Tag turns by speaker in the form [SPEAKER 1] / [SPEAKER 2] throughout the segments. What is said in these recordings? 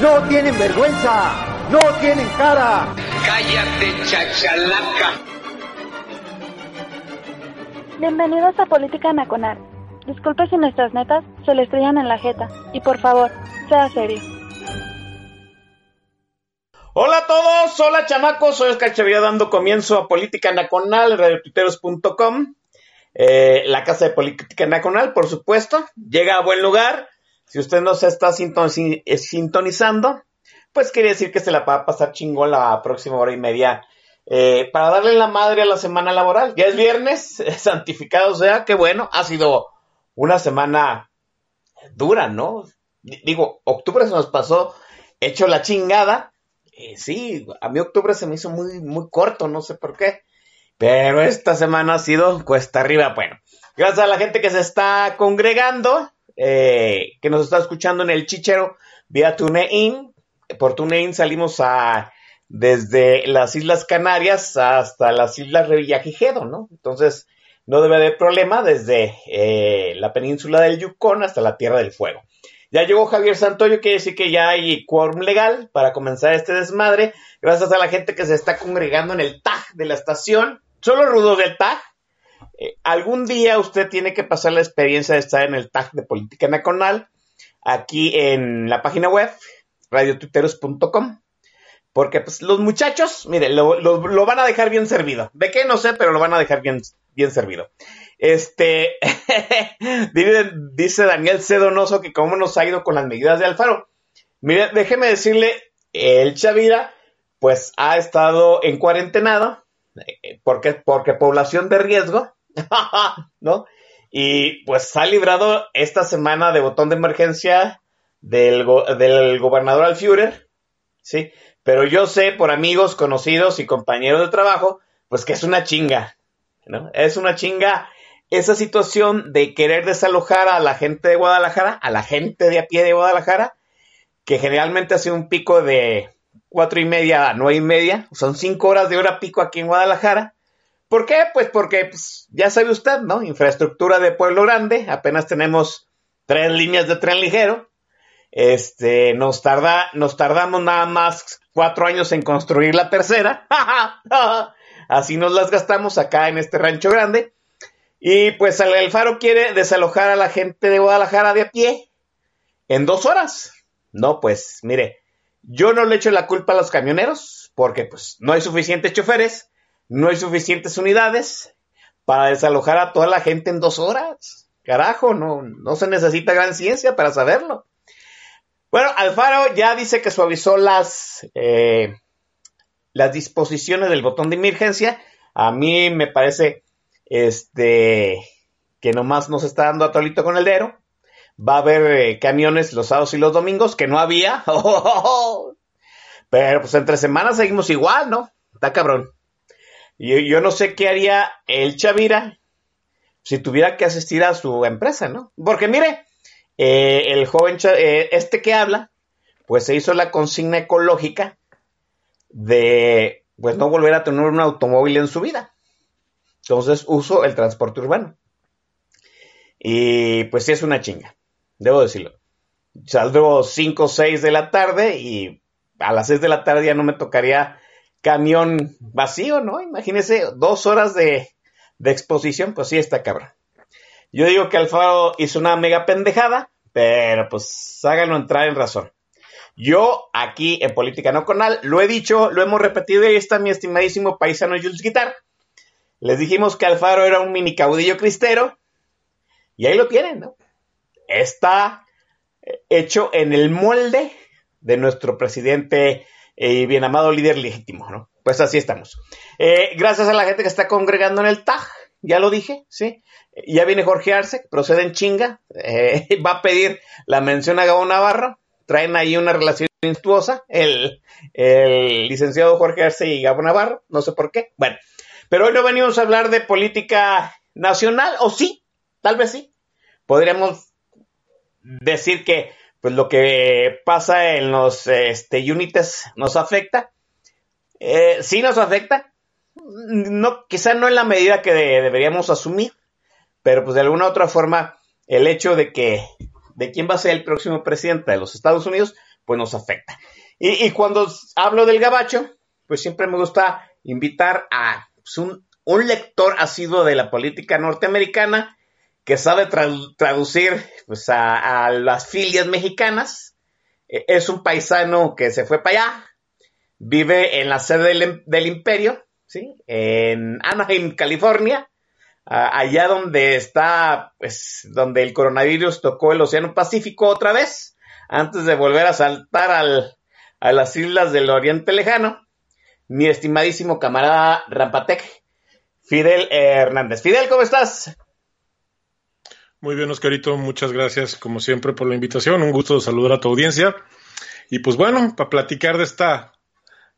[SPEAKER 1] ¡No tienen vergüenza! ¡No tienen cara!
[SPEAKER 2] Cállate, chachalaca.
[SPEAKER 3] Bienvenidos a Política Nacional. Disculpe si nuestras netas se le estrellan en la jeta. Y por favor, sea serio.
[SPEAKER 4] Hola a todos, hola chamacos, soy Oscar Chavira dando comienzo a Política Nacional, radiotuiteros.com, eh, la casa de Política Nacional, por supuesto, llega a buen lugar. Si usted no se está eh, sintonizando, pues quiere decir que se la va a pasar chingón la próxima hora y media eh, para darle la madre a la semana laboral. Ya es viernes, santificado sea, qué bueno, ha sido una semana dura, ¿no? Digo, octubre se nos pasó hecho la chingada. Eh, sí, a mí octubre se me hizo muy, muy corto, no sé por qué. Pero esta semana ha sido cuesta arriba. Bueno, gracias a la gente que se está congregando. Eh, que nos está escuchando en el chichero vía TuneIn. Por TuneIn salimos a desde las Islas Canarias hasta las Islas Revillagigedo, ¿no? Entonces, no debe haber problema desde eh, la península del Yukon hasta la Tierra del Fuego. Ya llegó Javier Santoyo, quiere decir que ya hay quórum legal para comenzar este desmadre. Gracias a la gente que se está congregando en el TAG de la estación. Solo rudos del TAG, eh, algún día usted tiene que pasar la experiencia de estar en el tag de Política Nacional, aquí en la página web, radiotuiteros.com. Porque pues, los muchachos, mire, lo, van a dejar bien servido. ¿De qué? No sé, pero lo van a dejar bien, bien servido. Este, dice Daniel Cedonoso que cómo nos ha ido con las medidas de Alfaro. Mire, déjeme decirle, el Chavira, pues ha estado en cuarentenado, eh, porque, porque población de riesgo, ¿no? Y pues ha librado esta semana de botón de emergencia del, del gobernador Alfiurer, ¿sí? Pero yo sé por amigos, conocidos y compañeros de trabajo, pues que es una chinga, ¿no? Es una chinga esa situación de querer desalojar a la gente de Guadalajara, a la gente de a pie de Guadalajara, que generalmente hace un pico de cuatro y media a nueve y media, son cinco horas de hora pico aquí en Guadalajara, ¿Por qué? Pues porque pues, ya sabe usted, ¿no? Infraestructura de Pueblo Grande, apenas tenemos tres líneas de tren ligero. Este, nos tarda, nos tardamos nada más cuatro años en construir la tercera. Así nos las gastamos acá en este rancho grande. Y pues el Faro quiere desalojar a la gente de Guadalajara de a pie en dos horas. No, pues mire, yo no le echo la culpa a los camioneros porque pues no hay suficientes choferes no hay suficientes unidades para desalojar a toda la gente en dos horas. Carajo, no, no se necesita gran ciencia para saberlo. Bueno, Alfaro ya dice que suavizó las, eh, las disposiciones del botón de emergencia. A mí me parece este, que nomás nos está dando atolito con el dedo. Va a haber eh, camiones los sábados y los domingos, que no había. Pero pues entre semanas seguimos igual, ¿no? Está cabrón. Y yo no sé qué haría el Chavira si tuviera que asistir a su empresa, ¿no? Porque mire, eh, el joven, eh, este que habla, pues se hizo la consigna ecológica de, pues no volver a tener un automóvil en su vida. Entonces uso el transporte urbano. Y pues sí es una chinga, debo decirlo. Saldré 5 o 6 de la tarde y a las 6 de la tarde ya no me tocaría camión vacío, ¿no? Imagínese dos horas de, exposición, pues sí está cabrón. Yo digo que Alfaro hizo una mega pendejada, pero pues háganlo entrar en razón. Yo aquí en Política No Conal lo he dicho, lo hemos repetido y ahí está mi estimadísimo paisano Jules Guitar. Les dijimos que Alfaro era un mini caudillo cristero y ahí lo tienen, ¿no? Está hecho en el molde de nuestro presidente y bien amado líder legítimo, ¿no? Pues así estamos. Eh, gracias a la gente que está congregando en el TAG, ya lo dije, ¿sí? Ya viene Jorge Arce, procede en chinga, eh, va a pedir la mención a Gabo Navarro, traen ahí una relación virtuosa, el, el licenciado Jorge Arce y Gabo Navarro, no sé por qué. Bueno, pero hoy no venimos a hablar de política nacional, o sí, tal vez sí. Podríamos decir que pues lo que pasa en los este, unites nos afecta. Eh, sí nos afecta, no, quizá no en la medida que deberíamos asumir, pero pues de alguna u otra forma el hecho de que de quién va a ser el próximo presidente de los Estados Unidos, pues nos afecta. Y, cuando hablo del gabacho, pues siempre me gusta invitar a pues, un, un, lector asiduo de la política norteamericana que sabe traducir pues, a, las filias mexicanas. E, es un paisano que se fue para allá, vive en la sede del, imperio, ¿sí? en Anaheim, California, allá donde está, pues, donde el coronavirus tocó el Océano Pacífico otra vez, antes de volver a saltar al, a las islas del Oriente Lejano, mi estimadísimo camarada Rampatec, Fidel Hernández. Fidel, ¿cómo estás?
[SPEAKER 5] Muy bien, Oscarito, muchas gracias como siempre por la invitación, un gusto saludar a tu audiencia. Y pues bueno, para platicar de esta,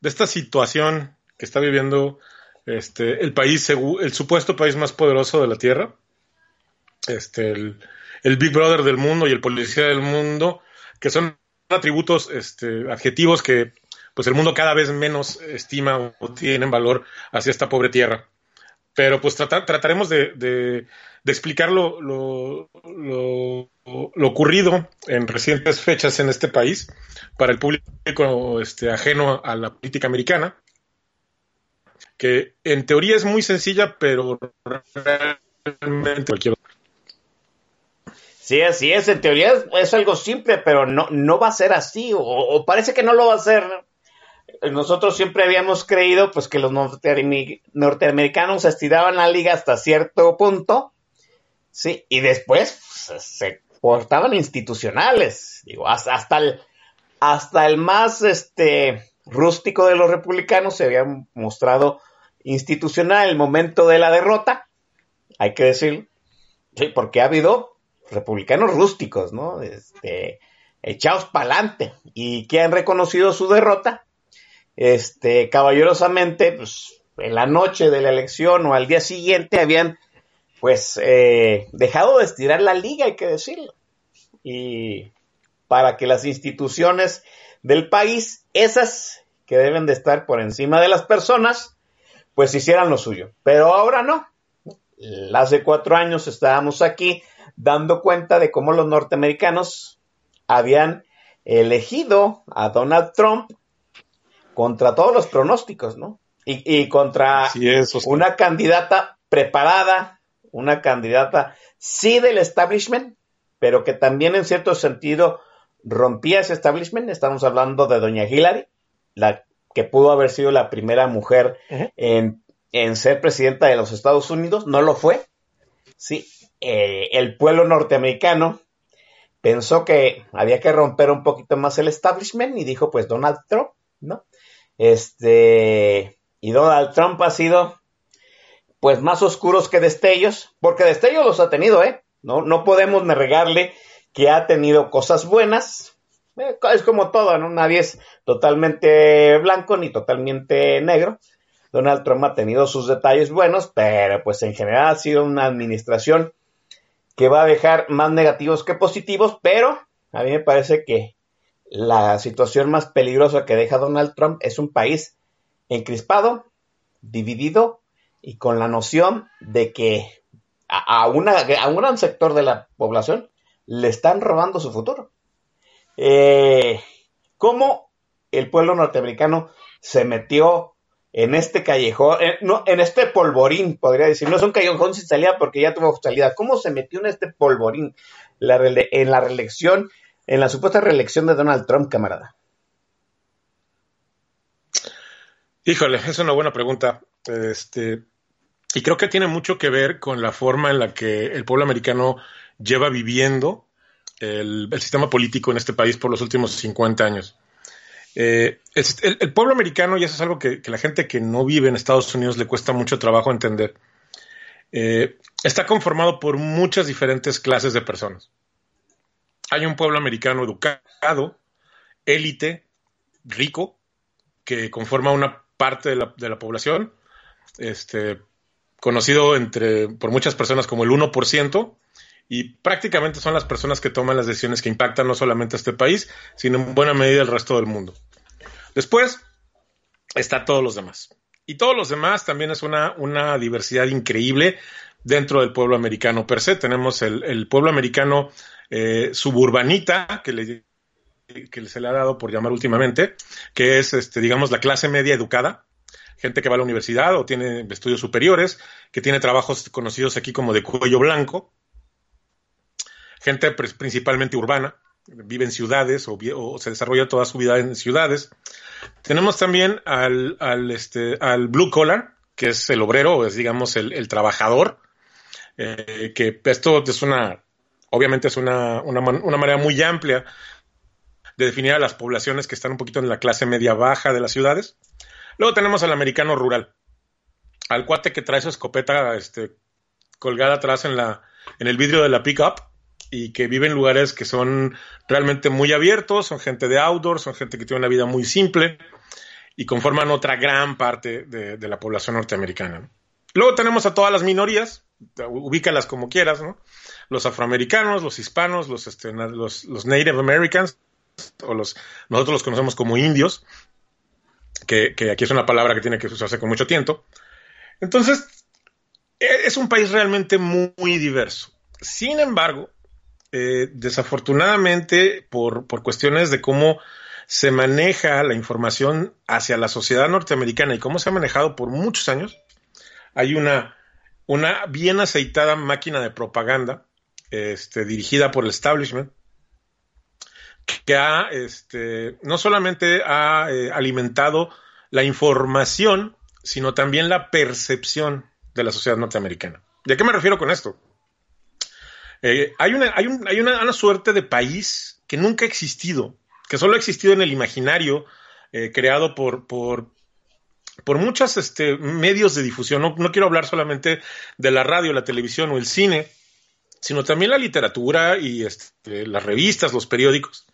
[SPEAKER 5] de esta situación que está viviendo este, el país, el supuesto país más poderoso de la Tierra, este, el, Big Brother del mundo y el policía del mundo, que son atributos, este, adjetivos que pues el mundo cada vez menos estima o tienen valor hacia esta pobre tierra. Pero pues trataremos de, de, explicar lo, lo, ocurrido en recientes fechas en este país para el público este, ajeno a la política americana que en teoría es muy sencilla, pero realmente
[SPEAKER 4] Sí, así es, en teoría es, algo simple, pero no, no va a ser así, o, parece que no lo va a ser. Nosotros siempre habíamos creído pues que los norteamericanos estiraban la liga hasta cierto punto, sí, y después pues, se portaban institucionales, digo, hasta, el, hasta el más este rústico de los republicanos se había mostrado institucional el momento de la derrota, hay que decir, sí, porque ha habido republicanos rústicos, ¿no? Este, echados para adelante y que han reconocido su derrota, este, caballerosamente, pues, en la noche de la elección o al día siguiente habían, pues, eh, dejado de estirar la liga, hay que decirlo. Y para que las instituciones del país, esas que deben de estar por encima de las personas, pues hicieran lo suyo. Pero ahora no. Hace cuatro años estábamos aquí dando cuenta de cómo los norteamericanos habían elegido a Donald Trump contra todos los pronósticos, ¿no? Y, contra una candidata preparada, una candidata sí del establishment, pero que también en cierto sentido rompía ese establishment. Estamos hablando de doña Hillary, la que pudo haber sido la primera mujer en, ser presidenta de los Estados Unidos, no lo fue. Sí, eh, el pueblo norteamericano pensó que había que romper un poquito más el establishment y dijo, pues Donald Trump, ¿no? Este, y Donald Trump ha sido, pues, más oscuros que destellos, porque destellos los ha tenido, ¿eh? No, no podemos negarle que ha tenido cosas buenas, eh, es como todo, ¿no? Nadie es totalmente blanco ni totalmente negro. Donald Trump ha tenido sus detalles buenos, pero pues en general ha sido una administración que va a dejar más negativos que positivos, pero a mí me parece que la situación más peligrosa que deja Donald Trump es un país encrispado, dividido y con la noción de que a, una, a un gran sector de la población le están robando su futuro. Eh, cómo el pueblo norteamericano se metió en este callejón, en, no, en este polvorín, podría decir, no es un callejón sin salida porque ya tuvo salida, cómo se metió en este polvorín en la reelección, en la supuesta reelección de Donald Trump, camarada.
[SPEAKER 5] Híjole, es una buena pregunta. Este, y creo que tiene mucho que ver con la forma en la que el pueblo americano lleva viviendo el, sistema político en este país por los últimos 50 años. Eh, el, pueblo americano, y eso es algo que, la gente que no vive en Estados Unidos le cuesta mucho trabajo entender, eh, está conformado por muchas diferentes clases de personas. Hay un pueblo americano educado, élite, rico que conforma una parte de la, población, este, conocido entre, por muchas personas como el 1%, y prácticamente son las personas que toman las decisiones que impactan no solamente a este país, sino en buena medida el resto del mundo. Después está todos los demás. Y todos los demás también es una, una diversidad increíble dentro del pueblo americano per se. Tenemos el pueblo americano eh, suburbanita, que, se le ha dado por llamar últimamente, que es, este, digamos, la clase media educada, gente que va a la universidad o tiene estudios superiores, que tiene trabajos conocidos aquí como de cuello blanco, gente principalmente urbana, vive en ciudades o, se desarrolla toda su vida en ciudades. Tenemos también al, al, este, blue collar, que es el obrero, es digamos el, el trabajador, eh, que esto es una, obviamente es una, una, una, manera muy amplia de definir a las poblaciones que están un poquito en la clase media baja de las ciudades. Luego tenemos al americano rural, al cuate que trae su escopeta este, colgada atrás en, la, en el vidrio de la pickup y que vive en lugares que son realmente muy abiertos, son gente de outdoor, son gente que tiene una vida muy simple y conforman otra gran parte de, de la población norteamericana. Luego tenemos a todas las minorías, ubícalas como quieras, ¿no? Los afroamericanos, los hispanos, los, este, los, Native Americans, o los, nosotros los conocemos como indios, que, aquí es una palabra que tiene que usarse con mucho tiempo. Entonces, e, es un país realmente muy, muy diverso. Sin embargo, eh, desafortunadamente, por, por cuestiones de cómo se maneja la información hacia la sociedad norteamericana y cómo se ha manejado por muchos años, hay una, una bien aceitada máquina de propaganda este, dirigida por el establishment que ha, este, no solamente ha eh, alimentado la información, sino también la percepción de la sociedad norteamericana. ¿De qué me refiero con esto? Eh, hay una, suerte de país que nunca ha existido, que solo ha existido en el imaginario eh, creado por, por, muchos este, medios de difusión. No, quiero hablar solamente de la radio, la televisión o el cine, sino también la literatura y este, las revistas, los periódicos.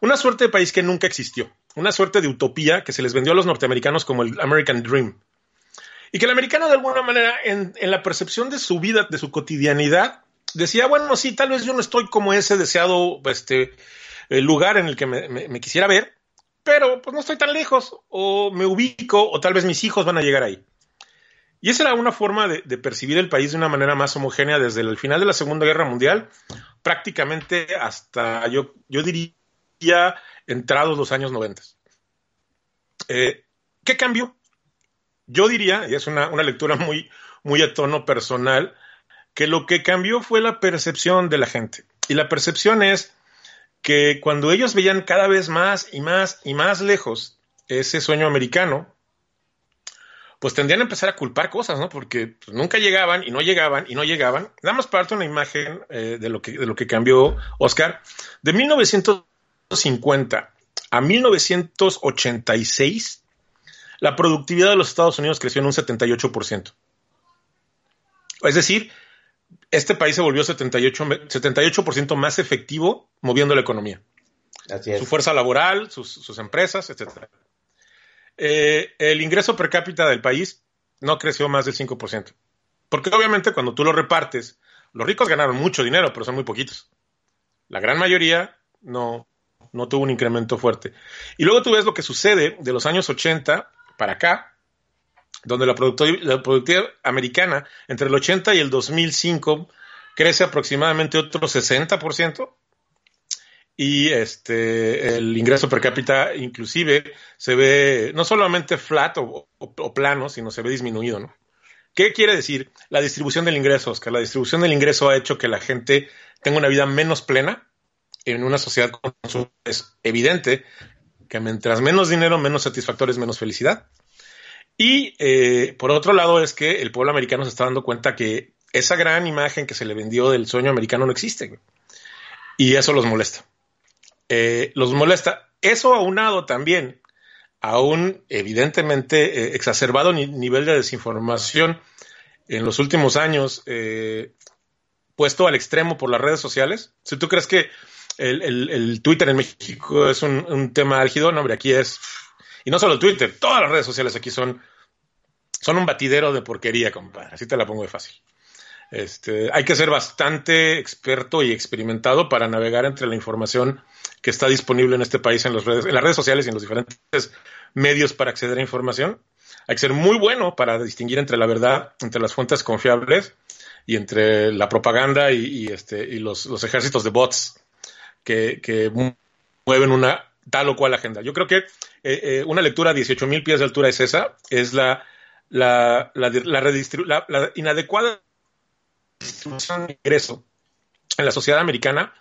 [SPEAKER 5] Una suerte de país que nunca existió, una suerte de utopía que se les vendió a los norteamericanos como el American Dream. Y que el americano de alguna manera en, la percepción de su vida, de su cotidianidad, decía, bueno, sí, tal vez yo no estoy como ese deseado este, el lugar en el que me, me, me, quisiera ver, pero pues no estoy tan lejos, o me ubico, o tal vez mis hijos van a llegar ahí. Y esa era una forma de, percibir el país de una manera más homogénea desde el final de la Segunda Guerra Mundial, prácticamente hasta, yo, yo diría, entrados los años 90. Eh, ¿Qué cambió? Yo diría, y es una, una lectura muy, muy a tono personal, que lo que cambió fue la percepción de la gente. Y la percepción es que cuando ellos veían cada vez más y más y más lejos ese sueño americano, pues tendrían a empezar a culpar cosas, ¿no? Porque pues, nunca llegaban y no llegaban y no llegaban. Nada más para darte una imagen eh, de, lo que, de lo que cambió Oscar. De 1950 a 1986, la productividad de los Estados Unidos creció en un 78%. Es decir, este país se volvió 78, 78% más efectivo moviendo la economía.
[SPEAKER 4] Así es.
[SPEAKER 5] Su fuerza laboral, sus, sus empresas, etc. Eh, el ingreso per cápita del país no creció más del 5%. Porque obviamente cuando tú lo repartes, los ricos ganaron mucho dinero, pero son muy poquitos. La gran mayoría no, no tuvo un incremento fuerte. Y luego tú ves lo que sucede de los años 80 para acá, donde la la productividad, americana entre el 80 y el 2005 crece aproximadamente otro 60%, y este, el ingreso per cápita inclusive se ve no solamente flat o, plano, sino se ve disminuido, ¿no? ¿Qué quiere decir? La distribución del ingreso, Oscar. La distribución del ingreso ha hecho que la gente tenga una vida menos plena en una sociedad con Es evidente que mientras menos dinero, menos satisfactor es menos felicidad. Y eh, por otro lado es que el pueblo americano se está dando cuenta que esa gran imagen que se le vendió del sueño americano no existe. Y eso los molesta. Eh, los molesta. Eso aunado también a un evidentemente eh, exacerbado ni nivel de desinformación en los últimos años, eh, puesto al extremo por las redes sociales. Si tú crees que el, el, Twitter en México es un, un, tema álgido, no, hombre, aquí es, y no solo Twitter, todas las redes sociales aquí son, son un batidero de porquería, compadre, así te la pongo de fácil. Este, hay que ser bastante experto y experimentado para navegar entre la información que está disponible en este país en, las redes, en las redes sociales y en los diferentes medios para acceder a información. Hay que ser muy bueno para distinguir entre la verdad, entre las fuentes confiables y entre la propaganda y, este, y los, ejércitos de bots que, mueven una tal o cual agenda. Yo creo que eh, eh, una lectura a 18.000 pies de altura es esa, es la, la, la, la inadecuada distribución ingreso en la sociedad americana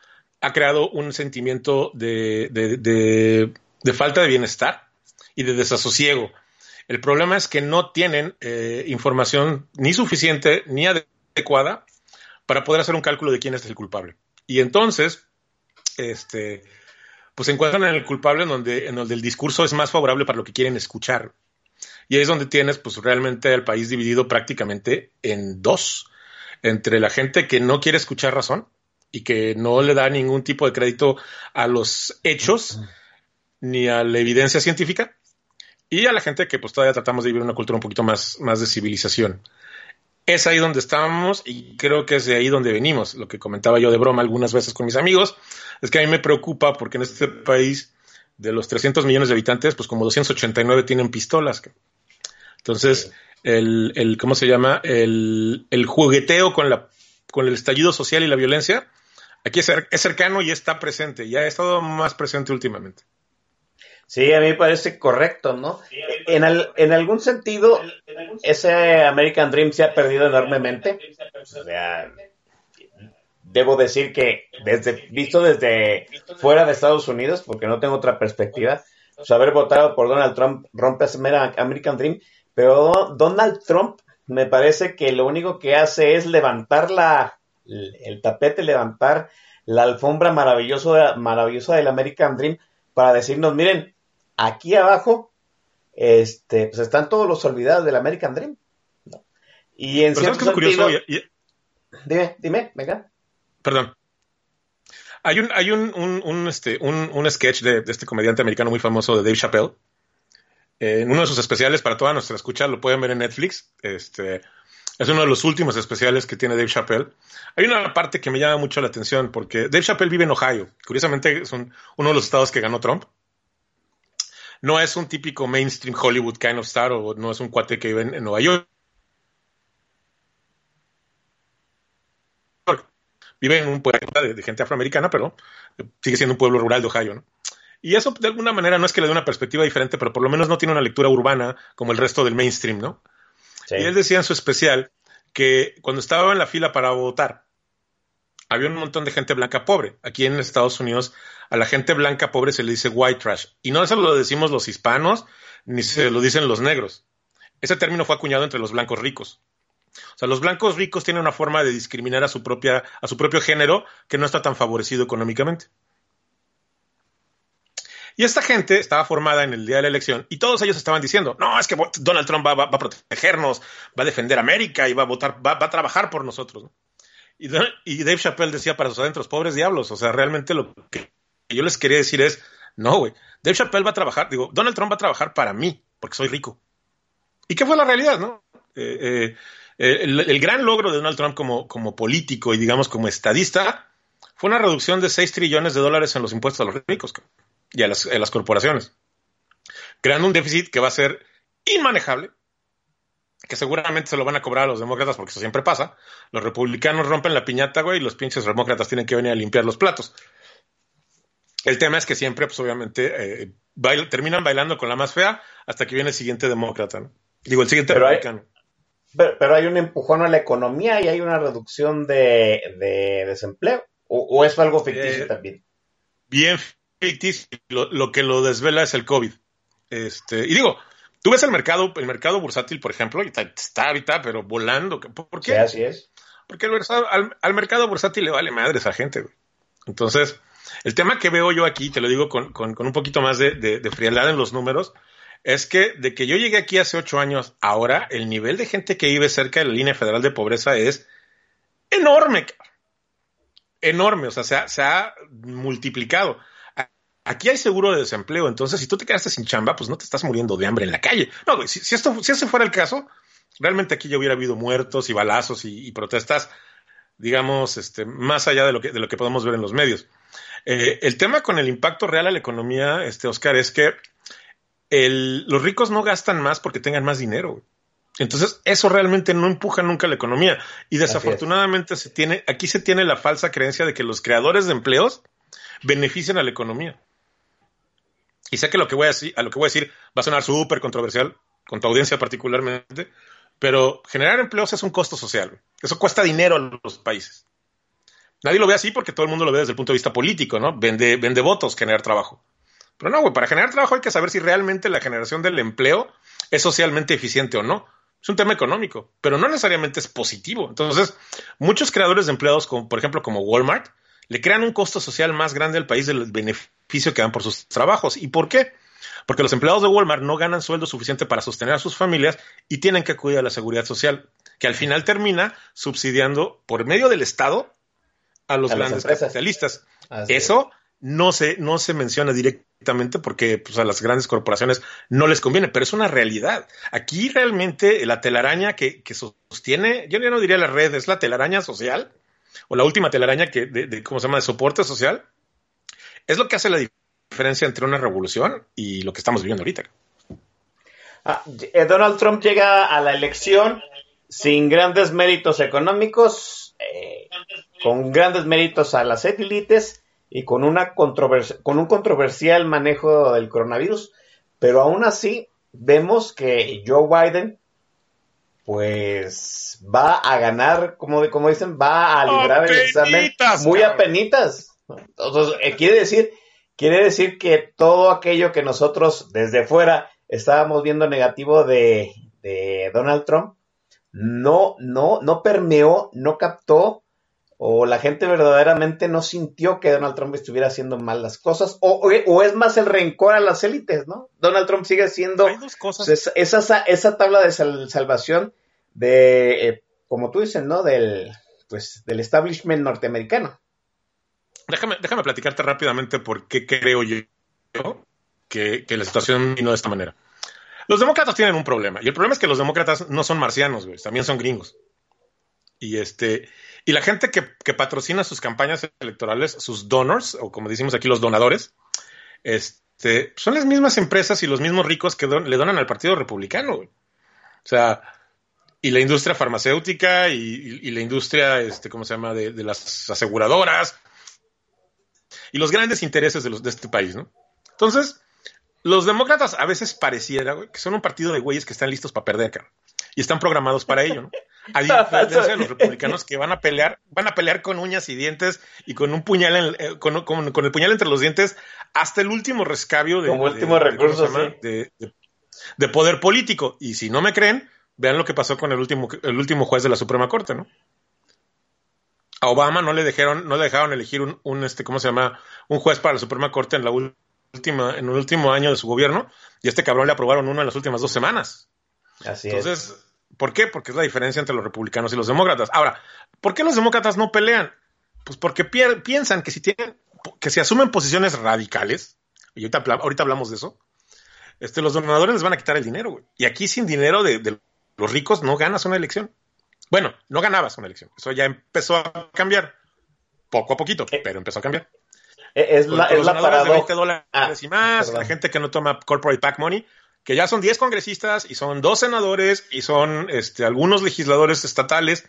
[SPEAKER 5] ha creado un sentimiento de, falta de bienestar y de desasosiego. El problema es que no tienen eh, información ni suficiente ni adecuada para poder hacer un cálculo de quién es el culpable. Y entonces, este, pues se encuentran en el culpable en donde, el discurso es más favorable para lo que quieren escuchar. Y ahí es donde tienes, pues, realmente el país dividido prácticamente en dos entre la gente que no quiere escuchar razón y que no le da ningún tipo de crédito a los hechos ni a la evidencia científica y a la gente que pues todavía tratamos de vivir una cultura un poquito más, más de civilización. Es ahí donde estamos y creo que es de ahí donde venimos. Lo que comentaba yo de broma algunas veces con mis amigos es que a mí me preocupa porque en este país de los 300 millones de habitantes, pues como 289 tienen pistolas. Entonces, el, el ¿cómo se llama? El, el, jugueteo con, la, con el estallido social y la violencia, aquí es, es cercano y está presente, y ha estado más presente últimamente.
[SPEAKER 4] Sí, a mí me parece correcto, ¿no? En, al, en algún sentido, ese American Dream se ha perdido enormemente. O sea, debo decir que desde visto desde fuera de Estados Unidos, porque no tengo otra perspectiva, pues haber votado por Donald Trump rompe ese American Dream pero Donald Trump me parece que lo único que hace es levantar la, el tapete, levantar la alfombra maravillosa, maravillosa del American Dream para decirnos, miren, aquí abajo este, pues están todos los olvidados del American Dream. ¿no? Y en
[SPEAKER 5] Pero cierto sentido, curioso, y, y...
[SPEAKER 4] Dime, dime, venga.
[SPEAKER 5] Perdón. Hay un, hay un, un, un este, un, un sketch de, de, este comediante americano muy famoso de Dave Chappelle, eh, uno de sus especiales para toda nuestra escucha, lo pueden ver en Netflix. Este, es uno de los últimos especiales que tiene Dave Chappelle. Hay una parte que me llama mucho la atención porque Dave Chappelle vive en Ohio. Curiosamente es un, uno de los estados que ganó Trump. No es un típico mainstream Hollywood kind of star o no es un cuate que vive en, Nueva York. Vive en un pueblo de, gente afroamericana, pero sigue siendo un pueblo rural de Ohio, ¿no? Y eso de alguna manera no es que le dé una perspectiva diferente, pero por lo menos no tiene una lectura urbana como el resto del mainstream, ¿no? Sí. Y él decía en su especial que cuando estaba en la fila para votar, había un montón de gente blanca pobre. Aquí en Estados Unidos a la gente blanca pobre se le dice white trash. Y no se lo decimos los hispanos, ni se lo dicen los negros. Ese término fue acuñado entre los blancos ricos. O sea, los blancos ricos tienen una forma de discriminar a su, propia, a su propio género que no está tan favorecido económicamente. Y esta gente estaba formada en el día de la elección y todos ellos estaban diciendo, no, es que Donald Trump va, va, va a protegernos, va a defender América y va a votar, va, va a trabajar por nosotros. ¿no? Y, y, Dave Chappelle decía para sus adentros, pobres diablos, o sea, realmente lo que yo les quería decir es, no, güey, Dave Chappelle va a trabajar, digo, Donald Trump va a trabajar para mí, porque soy rico. ¿Y qué fue la realidad, no? Eh, eh, el, el, gran logro de Donald Trump como, como político y digamos como estadista fue una reducción de 6 trillones de dólares en los impuestos a los ricos y a las, a las corporaciones, creando un déficit que va a ser inmanejable, que seguramente se lo van a cobrar a los demócratas porque eso siempre pasa. Los republicanos rompen la piñata, güey, y los pinches demócratas tienen que venir a limpiar los platos. El tema es que siempre, pues obviamente, eh, bail terminan bailando con la más fea hasta que viene el siguiente demócrata, ¿no? Digo, el siguiente
[SPEAKER 4] pero
[SPEAKER 5] republicano.
[SPEAKER 4] Hay, pero, pero, hay un empujón a la economía y hay una reducción de, de desempleo. ¿O, o es algo ficticio eh, también?
[SPEAKER 5] Bien ficticio. Lo, lo, que lo desvela es el COVID. Este, y digo, tú ves el mercado, el mercado bursátil, por ejemplo, y está, está ahorita, pero volando. ¿Por qué?
[SPEAKER 4] Sí, así es.
[SPEAKER 5] Porque el, al, al, mercado bursátil le vale madre esa gente, güey. Entonces, el tema que veo yo aquí, te lo digo con, con, con un poquito más de, de, de, frialdad en los números, es que de que yo llegué aquí hace ocho años, ahora el nivel de gente que vive cerca de la línea federal de pobreza es enorme. enorme, o sea, se ha, se ha multiplicado. Aquí hay seguro de desempleo, entonces si tú te quedaste sin chamba, pues no te estás muriendo de hambre en la calle. No, güey, si, si esto, si ese fuera el caso, realmente aquí ya hubiera habido muertos y balazos y, y protestas, digamos, este, más allá de lo que, de lo que podemos ver en los medios. Eh, el tema con el impacto real a la economía, este, Oscar, es que el, los ricos no gastan más porque tengan más dinero. Güey. Entonces, eso realmente no empuja nunca la economía. Y desafortunadamente se tiene, aquí se tiene la falsa creencia de que los creadores de empleos benefician a la economía. Y sé que lo que voy a decir, lo que voy a decir va a sonar súper controversial, con tu audiencia particularmente, pero generar empleos es un costo social. Eso cuesta dinero a los países. Nadie lo ve así porque todo el mundo lo ve desde el punto de vista político, ¿no? Vende, vende votos generar trabajo. Pero no, güey, para generar trabajo hay que saber si realmente la generación del empleo es socialmente eficiente o no. Es un tema económico, pero no necesariamente es positivo. Entonces, muchos creadores de empleados, como, por ejemplo, como Walmart, le crean un costo social más grande al país del beneficio que dan por sus trabajos. ¿Y por qué? Porque los empleados de Walmart no ganan sueldo suficiente para sostener a sus familias y tienen que acudir a la seguridad social, que al final termina subsidiando por medio del Estado a los
[SPEAKER 4] A
[SPEAKER 5] grandes capitalistas.
[SPEAKER 4] Así es.
[SPEAKER 5] Eso no se, no se menciona directamente porque pues, a las grandes corporaciones no les conviene, pero es una realidad. Aquí realmente la telaraña que, que sostiene, yo ya no diría la red, es la telaraña social, o la última telaraña que, de, de, ¿cómo se llama?, de soporte social, es lo que hace la diferencia entre una revolución y lo que estamos viviendo ahorita.
[SPEAKER 4] Ah, eh, Donald Trump llega a la elección sin grandes méritos económicos, eh, con grandes méritos a las élites y con, una con un controversial manejo del coronavirus, pero aún así vemos que Joe Biden pues va a ganar, como, como dicen, va a librar el examen
[SPEAKER 5] ¡Apenitas,
[SPEAKER 4] muy
[SPEAKER 5] cabrón!
[SPEAKER 4] apenitas. Entonces, eh, quiere decir, quiere decir que todo aquello que nosotros desde fuera estábamos viendo negativo de, de Donald Trump, no, no, no permeó, no captó, o la gente verdaderamente no sintió que Donald Trump estuviera haciendo mal las cosas, o, o- o es más el rencor a las élites, ¿no? Donald Trump sigue siendo
[SPEAKER 5] cosas.
[SPEAKER 4] esa, esa, esa tabla de sal- salvación de, eh, como tú dices, ¿no? Del, pues, del establishment norteamericano.
[SPEAKER 5] Déjame, déjame platicarte rápidamente por qué creo yo que, la situación vino de esta manera. Los demócratas tienen un problema, y el problema es que los demócratas no son marcianos, güey, también son gringos. Y este, y la gente que, patrocina sus campañas electorales, sus donors, o como decimos aquí, los donadores, este, son las mismas empresas y los mismos ricos que le donan al Partido Republicano, güey. O sea, y la industria farmacéutica y, la industria, este, ¿cómo se llama?, de las aseguradoras y los grandes intereses de, los, de este país, ¿no? Entonces, los demócratas a veces pareciera güey, que son un partido de güeyes que están listos para perder, cabrón. Y están programados para ello, ¿no? A diferencia de los republicanos que van a pelear, van a pelear con uñas y dientes y con un puñal, en- eh, con, con- con el puñal entre los dientes hasta el último rescabio de,
[SPEAKER 4] Como último
[SPEAKER 5] de- ¿cómo
[SPEAKER 4] recurso, sí.
[SPEAKER 5] de- de poder político. Y si no me creen, vean lo que pasó con el último, el último juez de la Suprema Corte, ¿no? A Obama no le dejaron, no le dejaron elegir un, un, este, ¿cómo se llama? Un juez para la Suprema Corte en la última, en el último año de su gobierno, y a este cabrón le aprobaron uno en las últimas dos semanas.
[SPEAKER 4] Así es.
[SPEAKER 5] Entonces, ¿por qué? Porque es la diferencia entre los republicanos y los demócratas. Ahora, ¿por qué los demócratas no pelean? Pues porque pi- piensan que si tienen, que si asumen posiciones radicales, y ahorita, ahorita hablamos de eso, este, los donadores les van a quitar el dinero, güey. Y aquí sin dinero de, de los ricos no ganas una elección. Bueno, no ganabas una elección. Eso ya empezó a cambiar. Poco a poquito, pero empezó a cambiar.
[SPEAKER 4] Eh, Es la, es la
[SPEAKER 5] de 20
[SPEAKER 4] paradoja.
[SPEAKER 5] dólares
[SPEAKER 4] Ah,
[SPEAKER 5] y más,
[SPEAKER 4] perdón.
[SPEAKER 5] la gente que no toma corporate PAC money, que ya son 10 congresistas y son dos senadores y son este, algunos legisladores estatales,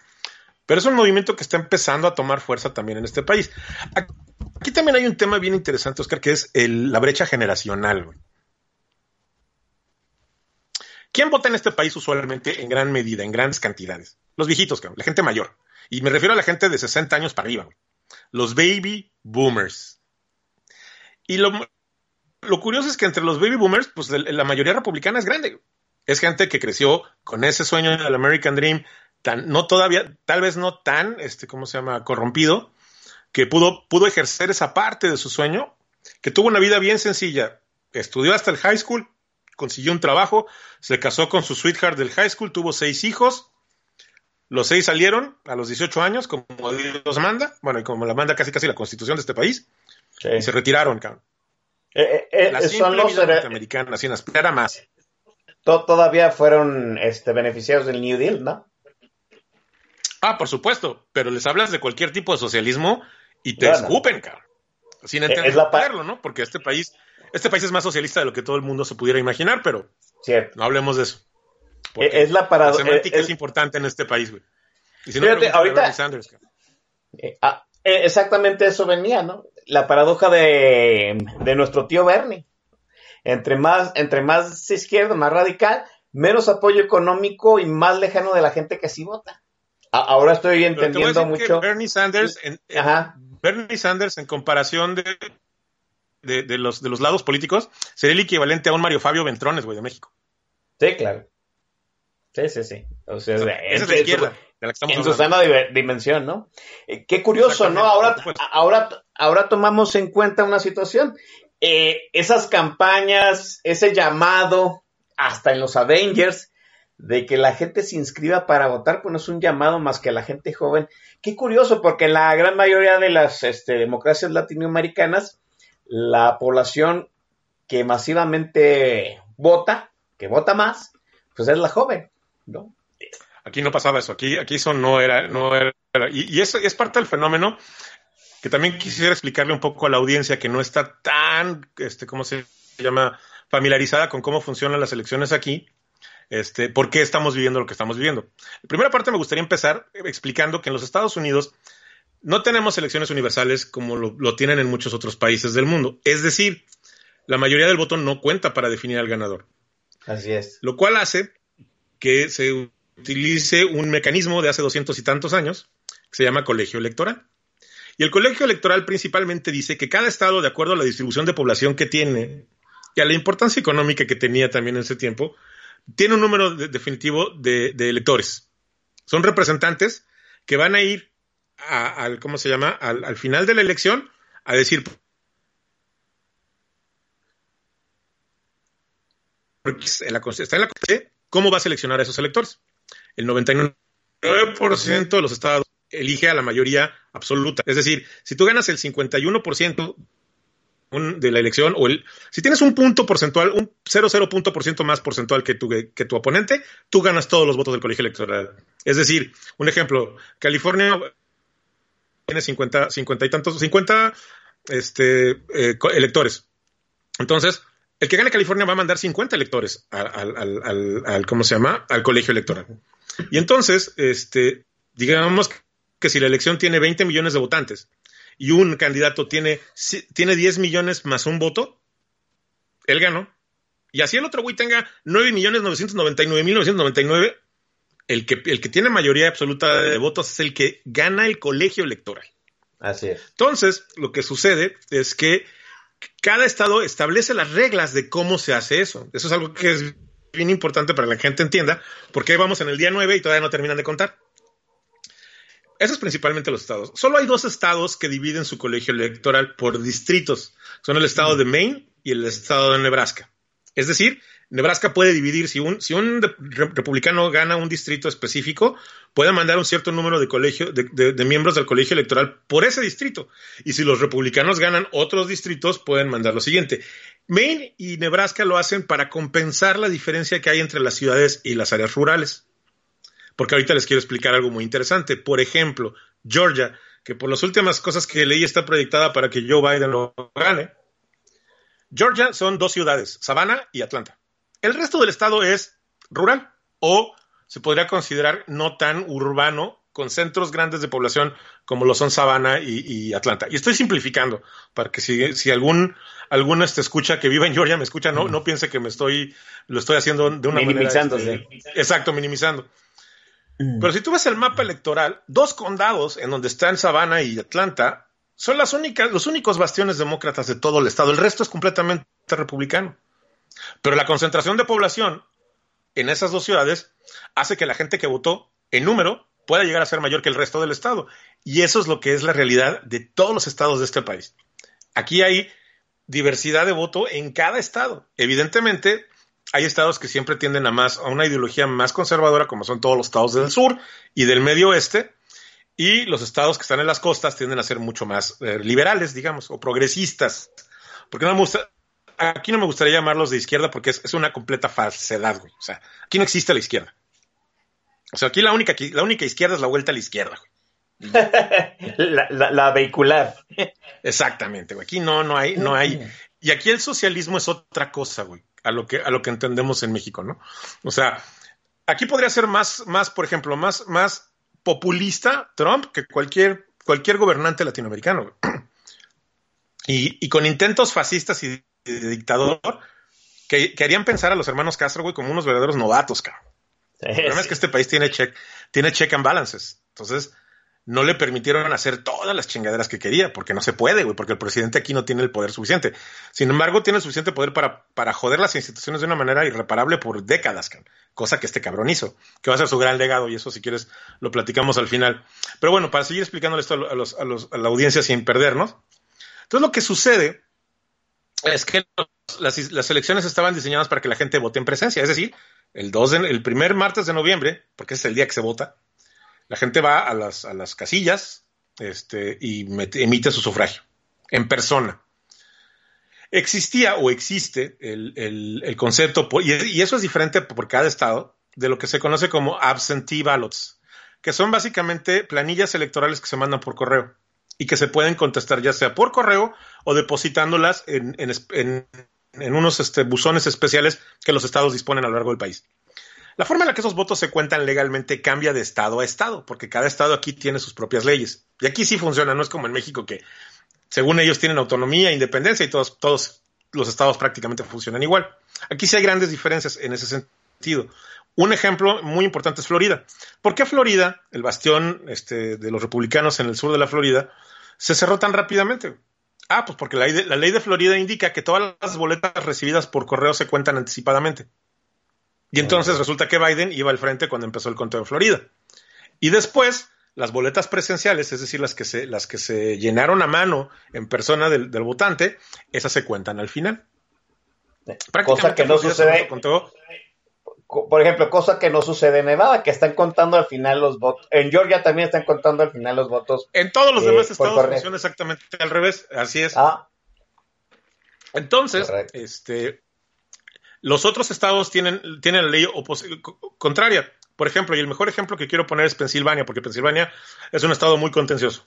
[SPEAKER 5] pero es un movimiento que está empezando a tomar fuerza también en este país. Aquí también hay un tema bien interesante, Oscar, que es el- la brecha generacional. güey. ¿Quién vota en este país usualmente en gran medida, en grandes cantidades? Los viejitos, la gente mayor. Y me refiero a la gente de 60 años para arriba. Los baby boomers. Y lo, lo curioso es que entre los baby boomers, pues la mayoría republicana es grande. Es gente que creció con ese sueño del American Dream, tan, no todavía, tal vez no tan, este, ¿cómo se llama?, corrompido, que pudo, pudo ejercer esa parte de su sueño, que tuvo una vida bien sencilla. Estudió hasta el high school, consiguió un trabajo, se casó con su sweetheart del high school, tuvo seis hijos, Los seis salieron a los 18 años, como Dios manda, bueno, y como la manda casi casi la constitución de este país,
[SPEAKER 4] Sí.
[SPEAKER 5] y se retiraron, cabrón.
[SPEAKER 4] Eh, eh, eh,
[SPEAKER 5] La
[SPEAKER 4] son los
[SPEAKER 5] norteamericana, sin aspirar a más.
[SPEAKER 4] to- todavía fueron este, beneficiarios del New Deal, ¿no?
[SPEAKER 5] Ah, por supuesto, pero les hablas de cualquier tipo de socialismo y te
[SPEAKER 4] Bueno.
[SPEAKER 5] escupen, cabrón. Sin entenderlo, ¿no? Porque este país, este país es más socialista de lo que todo el mundo se pudiera imaginar, pero
[SPEAKER 4] Cierto.
[SPEAKER 5] no hablemos de eso. Porque
[SPEAKER 4] es la
[SPEAKER 5] la
[SPEAKER 4] paradoja.
[SPEAKER 5] semántica es importante en este país, güey. Y si no,
[SPEAKER 4] Fíjate, ahorita-
[SPEAKER 5] Sanders.
[SPEAKER 4] Eh, ah, eh, exactamente eso venía, ¿no? La paradoja de, de nuestro tío Bernie. Entre más, entre más izquierdo, más radical, menos apoyo económico y más lejano de la gente que sí vota. A- ahora estoy entendiendo mucho.
[SPEAKER 5] Bernie Sanders, en, en-
[SPEAKER 4] Ajá.
[SPEAKER 5] Bernie Sanders, en comparación de, de, de los, de los lados políticos, sería el equivalente a un Mario Fabio Ventrones, güey, de México.
[SPEAKER 4] Sí, claro. Sí, sí, sí. O sea,
[SPEAKER 5] O es la izquierda de la que estamos
[SPEAKER 4] en su sana dimensión, ¿no? Eh, qué curioso, ¿no? Ahora, ahora, ahora tomamos en cuenta una situación. Eh, esas campañas, ese llamado, hasta en los Avengers, de que la gente se inscriba para votar, pues no es un llamado más que a la gente joven. Qué curioso, porque en la gran mayoría de las este, democracias latinoamericanas, la población que masivamente vota, que vota más, pues es la joven, ¿no?
[SPEAKER 5] Aquí no pasaba eso, aquí, aquí eso no era, no era, y, y eso es parte del fenómeno que también quisiera explicarle un poco a la audiencia que no está tan, este, ¿cómo se llama? familiarizada con cómo funcionan las elecciones aquí, este, por qué estamos viviendo lo que estamos viviendo. La primera parte me gustaría empezar explicando que en los Estados Unidos no tenemos elecciones universales como lo, lo tienen en muchos otros países del mundo. Es decir, la mayoría del voto no cuenta para definir al ganador
[SPEAKER 4] Así es.
[SPEAKER 5] lo cual hace que se utilice un mecanismo de hace doscientos y tantos años que se llama colegio electoral. Y el colegio electoral principalmente dice que cada estado, de acuerdo a la distribución de población que tiene y a la importancia económica que tenía también en ese tiempo, tiene un número de- definitivo de, electores. Son representantes que van a ir al, ¿cómo se llama? Al, al final de la elección a decir, está en la Constitución, cómo va a seleccionar a esos electores. El 99% de los estados elige a la mayoría absoluta. Es decir, si tú ganas el 51% un- de la elección, o el, si tienes un punto porcentual, un 0,0 punto por ciento más porcentual que tu, que tu oponente, tú ganas todos los votos del colegio electoral. Es decir, un ejemplo, California tiene 50, 50 y tantos, 50 este, eh, electores. Entonces, el que gane California va a mandar 50 electores al, al, al, ¿cómo se llama? Al colegio electoral. Y entonces, este, digamos que si la elección tiene 20 millones de votantes y un candidato tiene, tiene 10 millones más un voto, él ganó. Y así el otro güey tenga 9 millones 999 mil 999, el que, el que tiene mayoría absoluta de votos es el que gana el colegio electoral.
[SPEAKER 4] Así es.
[SPEAKER 5] Entonces, lo que sucede es que cada estado establece las reglas de cómo se hace eso. Eso es algo que es bien importante para que la gente entienda, porque ahí vamos en el día 9 y todavía no terminan de contar. Eso es principalmente los estados. Solo hay dos estados que dividen su colegio electoral por distritos. Son el estado de Maine y el estado de Nebraska. Es decir, Nebraska puede dividir, si un, si un republicano gana un distrito específico, puede mandar un cierto número de, colegio, de, de- de miembros del colegio electoral por ese distrito. Y si los republicanos ganan otros distritos, pueden mandar lo siguiente. Maine y Nebraska lo hacen para compensar la diferencia que hay entre las ciudades y las áreas rurales. Porque ahorita les quiero explicar algo muy interesante. Por ejemplo, Georgia, que por las últimas cosas que leí está proyectada para que Joe Biden lo gane. Georgia son dos ciudades, Savannah y Atlanta. El resto del estado es rural o se podría considerar no tan urbano con centros grandes de población como lo son Savannah y, y Atlanta. Y estoy simplificando para que si, si algún algún este escucha que vive en Georgia me escucha, no, no piense que me estoy lo estoy haciendo de una
[SPEAKER 4] Minimizándose.
[SPEAKER 5] manera este, exacto, minimizando. Pero si tú ves el mapa electoral, dos condados en donde están Savannah y Atlanta son las únicas, los únicos bastiones demócratas de todo el estado. El resto es completamente republicano. Pero la concentración de población en esas dos ciudades hace que la gente que votó en número pueda llegar a ser mayor que el resto del estado. Y eso es lo que es la realidad de todos los estados de este país. Aquí hay diversidad de voto en cada estado. Evidentemente, hay estados que siempre tienden a más, a una ideología más conservadora, como son todos los estados del sur y del medio oeste, y los estados que están en las costas tienden a ser mucho más eh, liberales, digamos, o progresistas. Porque no me gusta, aquí no me gustaría llamarlos de izquierda porque es, es una completa falsedad, güey. O sea, aquí no existe la izquierda. O sea, aquí la única, la única izquierda es la vuelta a la izquierda, güey.
[SPEAKER 4] la, la, la, vehicular.
[SPEAKER 5] Exactamente, güey. Aquí no, no hay, no hay. Y aquí el socialismo es otra cosa, güey, a lo que, a lo que entendemos en México, ¿no? O sea, aquí podría ser más, más, por ejemplo, más, más populista Trump que cualquier, cualquier gobernante latinoamericano. Güey. Y, y, con intentos fascistas y de, dictador que, que, harían pensar a los hermanos Castro, güey, como unos verdaderos novatos, cabrón. Sí, el problema sí. es que este país tiene check, tiene check and balances. Entonces, no le permitieron hacer todas las chingaderas que quería, porque no se puede, güey, porque el presidente aquí no tiene el poder suficiente. Sin embargo, tiene el suficiente poder para, para joder las instituciones de una manera irreparable por décadas, cosa que este cabrón hizo, que va a ser su gran legado, y eso si quieres lo platicamos al final. Pero bueno, para seguir explicándole esto a, los, a, los, a la audiencia sin perdernos. Entonces lo que sucede es que las, las elecciones estaban diseñadas para que la gente vote en presencia, es decir, el, 2 de, el primer martes de noviembre, porque es el día que se vota, la gente va a las, a las casillas este, y emite su sufragio en persona. Existía o existe el, el, el concepto, y, y, eso es diferente por cada estado, de lo que se conoce como absentee ballots, que son básicamente planillas electorales que se mandan por correo y que se pueden contestar ya sea por correo o depositándolas en, en, en, unos este, buzones especiales que los estados disponen a lo largo del país. La forma en la que esos votos se cuentan legalmente cambia de estado a estado, porque cada estado aquí tiene sus propias leyes. Y aquí sí funciona, no es como en México que según ellos tienen autonomía independencia y todos, todos los estados prácticamente funcionan igual. Aquí sí hay grandes diferencias en ese sentido. Un ejemplo muy importante es Florida. ¿Por qué Florida, el bastión este, de los republicanos en el sur de la Florida, se cerró tan rápidamente? Ah, pues porque la ley, de, la ley de Florida indica que todas las boletas recibidas por correo se cuentan anticipadamente. Y entonces resulta que Biden iba al frente cuando empezó el conteo en Florida. Y después, las boletas presenciales, es decir, las que se, las que se llenaron a mano en persona del, del votante, esas se cuentan al final.
[SPEAKER 4] Cosa que no sucede. Por ejemplo, cosa que no sucede en Nevada, que están contando al final los votos. En Georgia también están contando al final los votos.
[SPEAKER 5] En todos los eh, demás estados funciona exactamente al revés. Así es.
[SPEAKER 4] Ah.
[SPEAKER 5] Entonces, Correcto. este, los otros estados tienen, tienen la ley contraria. Por ejemplo, y el mejor ejemplo que quiero poner es Pensilvania, porque Pensilvania es un estado muy contencioso.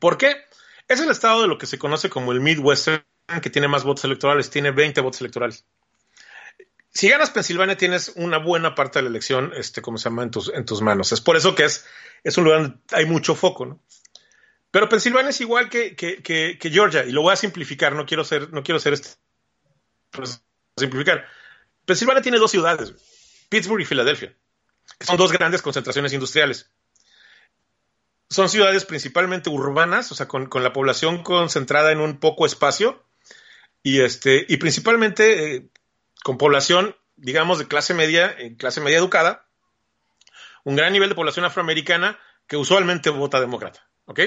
[SPEAKER 5] ¿Por qué? Es el estado de lo que se conoce como el Midwestern, que tiene más votos electorales, tiene 20 votos electorales. Si ganas Pensilvania, tienes una buena parte de la elección, este, como se llama, en tus, en tus manos. Es por eso que es, es un lugar donde hay mucho foco, ¿no? Pero Pensilvania es igual que, que, que, Georgia, y lo voy a simplificar, no quiero ser, no quiero ser este, simplificar. Pensilvania tiene dos ciudades, Pittsburgh y Filadelfia, que son dos grandes concentraciones industriales. Son ciudades principalmente urbanas, o sea, con, con la población concentrada en un poco espacio y, este, y principalmente eh, con población, digamos, de clase media, eh, clase media educada, un gran nivel de población afroamericana que usualmente vota demócrata, ¿ok?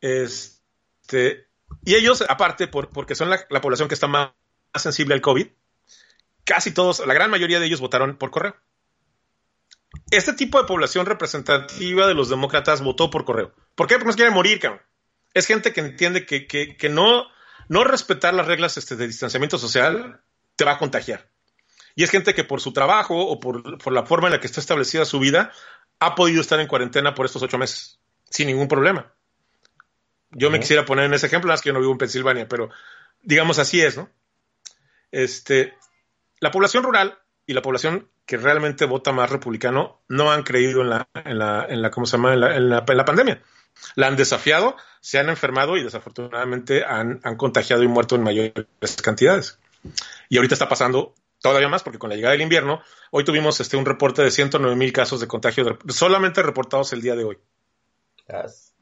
[SPEAKER 5] Este, y ellos, aparte, por, porque son la, la población que está más sensible al COVID, casi todos, la gran mayoría de ellos votaron por correo. Este tipo de población representativa de los demócratas votó por correo. ¿Por qué? Porque no se quiere morir, cabrón. Es gente que entiende que, que, que no, no respetar las reglas este, de distanciamiento social te va a contagiar. Y es gente que por su trabajo o por, por, la forma en la que está establecida su vida ha podido estar en cuarentena por estos ocho meses, sin ningún problema. Yo uh -huh. me quisiera poner en ese ejemplo, es que yo no vivo en Pensilvania, pero digamos así es, ¿no? Este, la población rural y la población que realmente vota más republicano no han creído en la, en la, en la ¿cómo se llama? En la, en la, en la pandemia. La han desafiado, se han enfermado y desafortunadamente han, han contagiado y muerto en mayores cantidades. Y ahorita está pasando todavía más porque con la llegada del invierno, hoy tuvimos este, un reporte de 109 mil casos de contagio de, solamente reportados el día de hoy.
[SPEAKER 4] Yes.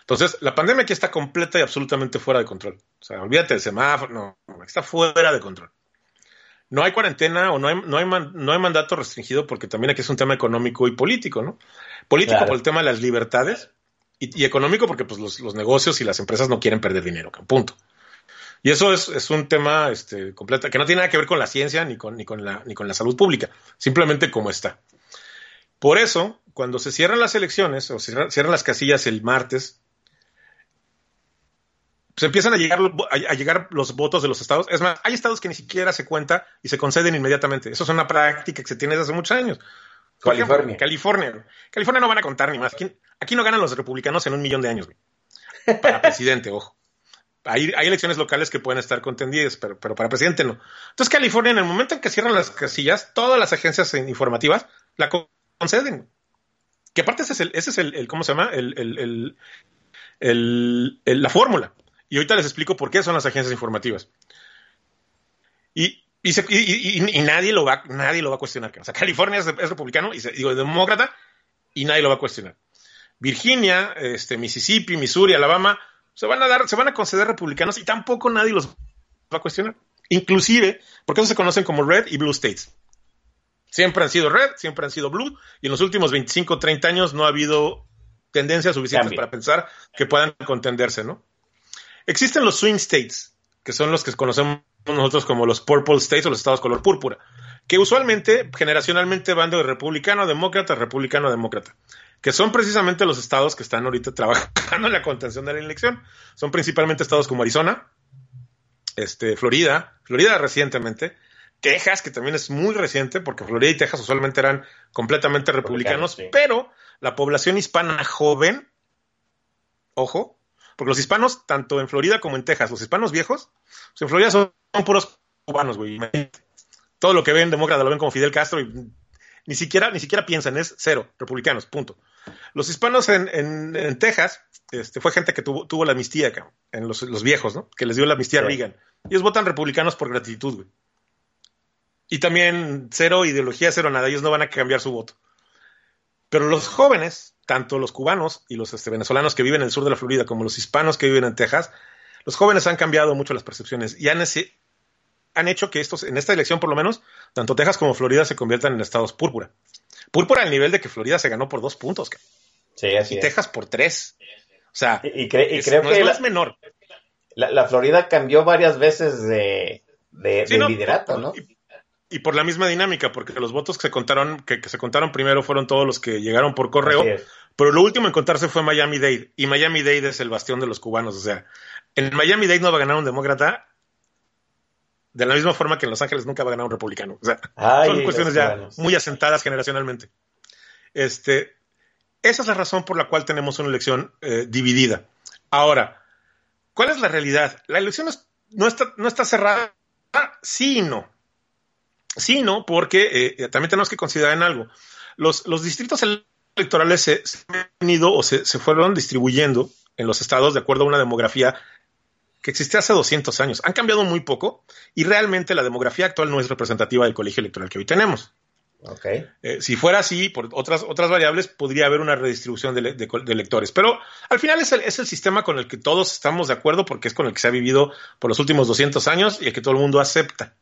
[SPEAKER 5] Entonces, la pandemia aquí está completa y absolutamente fuera de control. O sea, olvídate del semáforo, no, está fuera de control. No hay cuarentena o no hay, no hay, man, no hay mandato restringido porque también aquí es un tema económico y político, ¿no? Político claro. por el tema de las libertades y, y económico porque pues, los, los, negocios y las empresas no quieren perder dinero, punto. Y eso es, es un tema este, completo, que no tiene nada que ver con la ciencia ni con, ni, con la, ni con la salud pública, simplemente como está. Por eso, cuando se cierran las elecciones o cierran, cierran las casillas el martes, se empiezan a llegar, a, a llegar los votos de los estados. Es más, hay estados que ni siquiera se cuenta y se conceden inmediatamente. Eso es una práctica que se tiene desde hace muchos años. Ejemplo,
[SPEAKER 4] California.
[SPEAKER 5] California. California no van a contar ni más. Aquí, aquí no ganan los republicanos en un millón de años. güey. Para presidente, ojo. Hay, elecciones locales que pueden estar contendidas, pero, para presidente no. Entonces, California, en el momento en que cierran las casillas, todas las agencias informativas la conceden. Que aparte ese es el, ese es el, ¿cómo se llama? La fórmula. Y ahorita les explico por qué son las agencias informativas. Y, nadie lo va, nadie lo va a cuestionar. O sea, California es, es republicano y se- digo, demócrata y nadie lo va a cuestionar. Virginia, este, Mississippi, Missouri, Alabama, se van a dar, se van a conceder republicanos y tampoco nadie los va a cuestionar. Inclusive, porque esos se conocen como red y blue states. Siempre han sido red, siempre han sido blue, y en los últimos 25, 30 años no ha habido tendencias suficientes para pensar que puedan contenderse, ¿no? Existen los swing states, que son los que conocemos nosotros como los purple states o los estados color púrpura, que usualmente, generacionalmente van de republicano a demócrata, republicano a demócrata, que son precisamente los estados que están ahorita trabajando en la contención de la elección. Son principalmente estados como Arizona, este, Florida, Florida recientemente, Texas, que también es muy reciente, porque Florida y Texas usualmente eran completamente republicanos,
[SPEAKER 4] sí.
[SPEAKER 5] pero la población hispana joven, ojo, porque los hispanos, tanto en Florida como en Texas, los hispanos viejos, pues en Florida son, puros cubanos, güey. Todo lo que ven demócrata lo ven como Fidel Castro y ni siquiera, ni siquiera piensan, es cero, republicanos, punto. Los hispanos en, en- en Texas, este, fue gente que tuvo, tuvo la amnistía, en los, los viejos, ¿no? Que les dio la amnistía a. Reagan. Ellos votan republicanos por gratitud, güey. Y también cero ideología, cero nada, ellos no van a cambiar su voto. Pero los jóvenes, tanto los cubanos y los este, venezolanos que viven en el sur de la Florida como los hispanos que viven en Texas, los jóvenes han cambiado mucho las percepciones y han, han hecho que estos, en esta elección por lo menos, tanto Texas como Florida se conviertan en estados púrpura. Púrpura al nivel de que Florida se ganó por dos puntos
[SPEAKER 4] Sí, así
[SPEAKER 5] y
[SPEAKER 4] es.
[SPEAKER 5] Texas por tres. O sea,
[SPEAKER 4] Y, y cre- y
[SPEAKER 5] es-
[SPEAKER 4] creo
[SPEAKER 5] no,
[SPEAKER 4] que
[SPEAKER 5] es,
[SPEAKER 4] la,
[SPEAKER 5] menor.
[SPEAKER 4] la- la Florida cambió varias veces de, de,
[SPEAKER 5] Sí,
[SPEAKER 4] de
[SPEAKER 5] no,
[SPEAKER 4] liderato, ¿no?
[SPEAKER 5] Y, y por la misma dinámica, porque los votos que se contaron, que, que se contaron primero fueron todos los que llegaron por correo, pero lo último en contarse fue Miami-Dade, y Miami-Dade es el bastión de los cubanos, o sea, en Miami-Dade no va a ganar un demócrata de la misma forma que en Los Ángeles nunca va a ganar un republicano. O sea,
[SPEAKER 4] Ay,
[SPEAKER 5] son cuestiones ya muy asentadas generacionalmente. Este, esa es la razón por la cual tenemos una elección eh, dividida. Ahora, ¿cuál es la realidad? La elección es- no, está, no está cerrada, sí y no. Sí y no, porque eh, también tenemos que considerar en algo. Los, los distritos electorales se, se han venido o se, se fueron distribuyendo en los estados de acuerdo a una demografía que existía hace 200 años. Han cambiado muy poco y realmente la demografía actual no es representativa del colegio electoral que hoy tenemos. Eh, si fuera así, por otras, otras variables, podría haber una redistribución de electores. Pero al final es el, es el sistema con el que todos estamos de acuerdo porque es con el que se ha vivido por los últimos 200 años y el que todo el mundo acepta.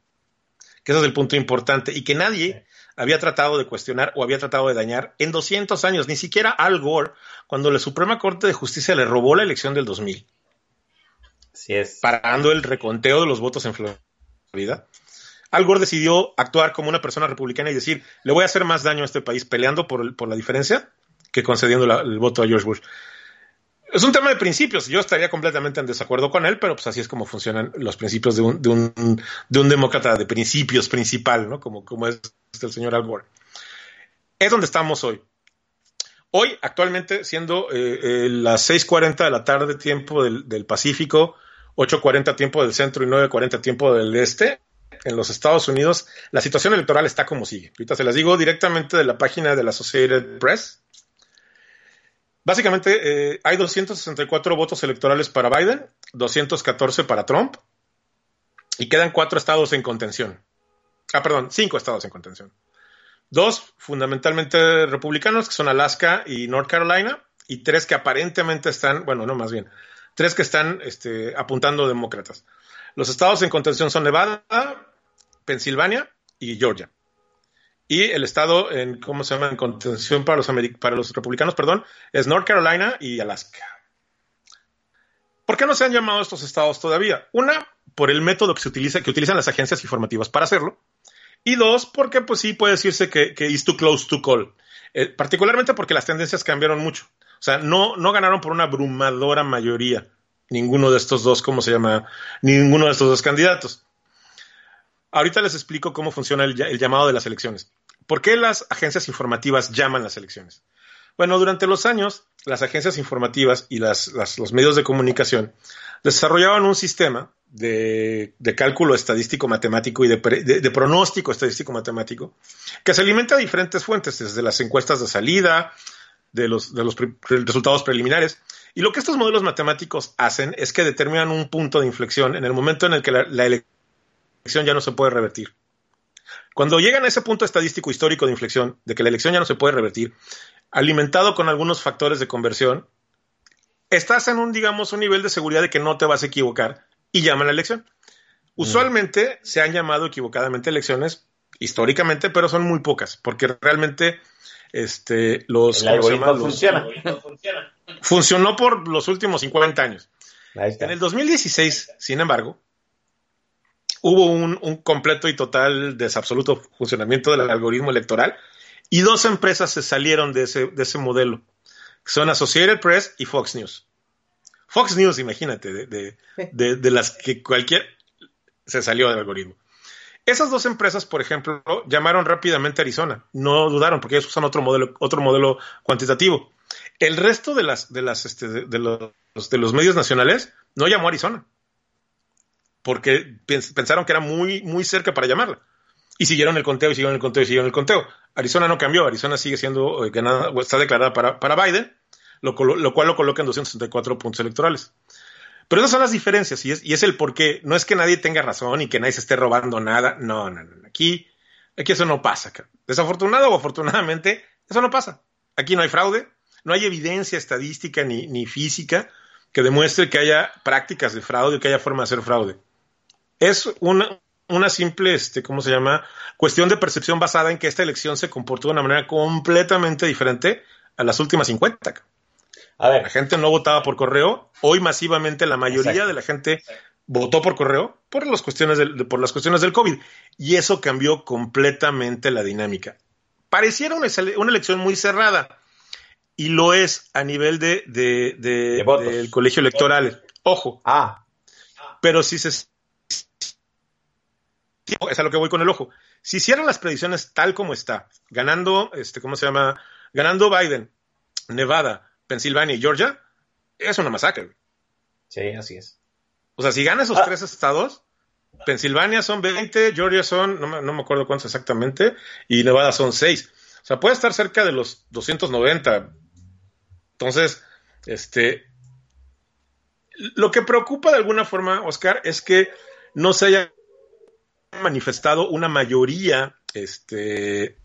[SPEAKER 5] Que ese es el punto importante y que nadie había tratado de cuestionar o había tratado de dañar en 200 años, ni siquiera Al Gore, cuando la Suprema Corte de Justicia le robó la elección del 2000
[SPEAKER 4] Así es.
[SPEAKER 5] parando el reconteo de los votos en Florida. Al Gore decidió actuar como una persona republicana y decir, le voy a hacer más daño a este país peleando por, la diferencia que concediendo el voto a George Bush. Es un tema de principios. Yo estaría completamente en desacuerdo con él, pero pues así es como funcionan los principios de un, de un, de un demócrata de principios principal, ¿no? Como, es el señor Al Gore. Es donde estamos hoy. Hoy, actualmente, siendo eh, eh, las 6.40 de la tarde, tiempo del Pacífico, 8.40 tiempo del centro y 9.40 tiempo del este, en los Estados Unidos, la situación electoral está como sigue. Ahorita se las digo directamente de la página de la Associated Press. Básicamente, eh, hay 264 votos electorales para Biden, 214 para Trump, y quedan cuatro estados en contención. Ah, perdón, cinco estados en contención. Dos fundamentalmente republicanos, que son Alaska y North Carolina, y tres que aparentemente están, bueno, no más bien, tres que están este, apuntando demócratas. Los estados en contención son Nevada, Pensilvania y Georgia. Y el estado en, ¿cómo se llama? En contención para los, para los republicanos, perdón, es North Carolina y Alaska. ¿Por qué no se han llamado estos estados todavía? Una, por el método que se utiliza, que utilizan las agencias informativas para hacerlo. Y dos, porque pues sí puede decirse que, que is too close to call. Eh, particularmente porque las tendencias cambiaron mucho. O sea, no, no ganaron por una abrumadora mayoría ninguno de estos dos, ¿cómo se llama? Ninguno de estos dos candidatos. Ahorita les explico cómo funciona el, llamado de las elecciones. ¿Por qué las agencias informativas llaman las elecciones? Bueno, durante los años, las agencias informativas y las, los medios de comunicación desarrollaban un sistema de, de cálculo estadístico matemático y de, de, de, pronóstico estadístico matemático que se alimenta de diferentes fuentes, desde las encuestas de salida, de los, de los pre resultados preliminares. Y lo que estos modelos matemáticos hacen es que determinan un punto de inflexión en el momento en el que la, la elección ya no se puede revertir. Cuando llegan a ese punto estadístico histórico de inflexión, de que la elección ya no se puede revertir, alimentado con algunos factores de conversión, estás en un, digamos, un nivel de seguridad de que no te vas a equivocar y llaman la elección. Usualmente mm. se han llamado equivocadamente elecciones históricamente, pero son muy pocas, porque realmente este, los,
[SPEAKER 4] el algoritmo funciona.
[SPEAKER 5] Funcionó por los últimos 50 años. En el 2016, sin embargo, hubo un, un, completo y total desabsoluto funcionamiento del algoritmo electoral y dos empresas se salieron de ese, de ese modelo. Son Associated Press y Fox News. Fox News, imagínate, de, de, de, de las que cualquier se salió del algoritmo. Esas dos empresas, por ejemplo, llamaron rápidamente a Arizona. No dudaron porque ellos usan otro modelo, otro modelo cuantitativo. El resto de las, de las, este, de, los, de los medios nacionales no llamó a Arizona. Porque pensaron que era muy, muy cerca para llamarla. Y siguieron el conteo, y siguieron el conteo, y siguieron el conteo. Arizona no cambió. Arizona sigue siendo eh, está declarada para, para Biden, lo, lo, cual lo coloca en 264 puntos electorales. Pero esas son las diferencias y es, el por qué. No es que nadie tenga razón y que nadie se esté robando nada. No, no, no. Aquí, aquí eso no pasa. Desafortunado o afortunadamente, eso no pasa. Aquí no hay fraude, no hay evidencia estadística ni, ni física que demuestre que haya prácticas de fraude o que haya forma de hacer fraude. Es una, una simple, este, ¿cómo se llama? Cuestión de percepción basada en que esta elección se comportó de una manera completamente diferente a las últimas 50. A ver. La gente no votaba por correo. Hoy masivamente la mayoría Exacto. de la gente votó por correo por las, cuestiones del, por las cuestiones del COVID. Y eso cambió completamente la dinámica. Pareciera una, una elección muy cerrada. Y lo es a nivel de, de, de, de del colegio electoral. Ojo.
[SPEAKER 4] Ah.
[SPEAKER 5] Pero si se es a lo que voy con el ojo. Si hicieran las predicciones tal como está, ganando, este, ¿cómo se llama? Ganando Biden, Nevada, Pensilvania y Georgia, es una masacre.
[SPEAKER 4] Sí, así es.
[SPEAKER 5] O sea, si gana esos ah. tres estados, Pensilvania son 20, Georgia son, no me, no me, acuerdo cuántos exactamente, y Nevada son 6. O sea, puede estar cerca de los 290. Entonces, este. Lo que preocupa de alguna forma, Oscar, es que no se haya manifestado una mayoría este,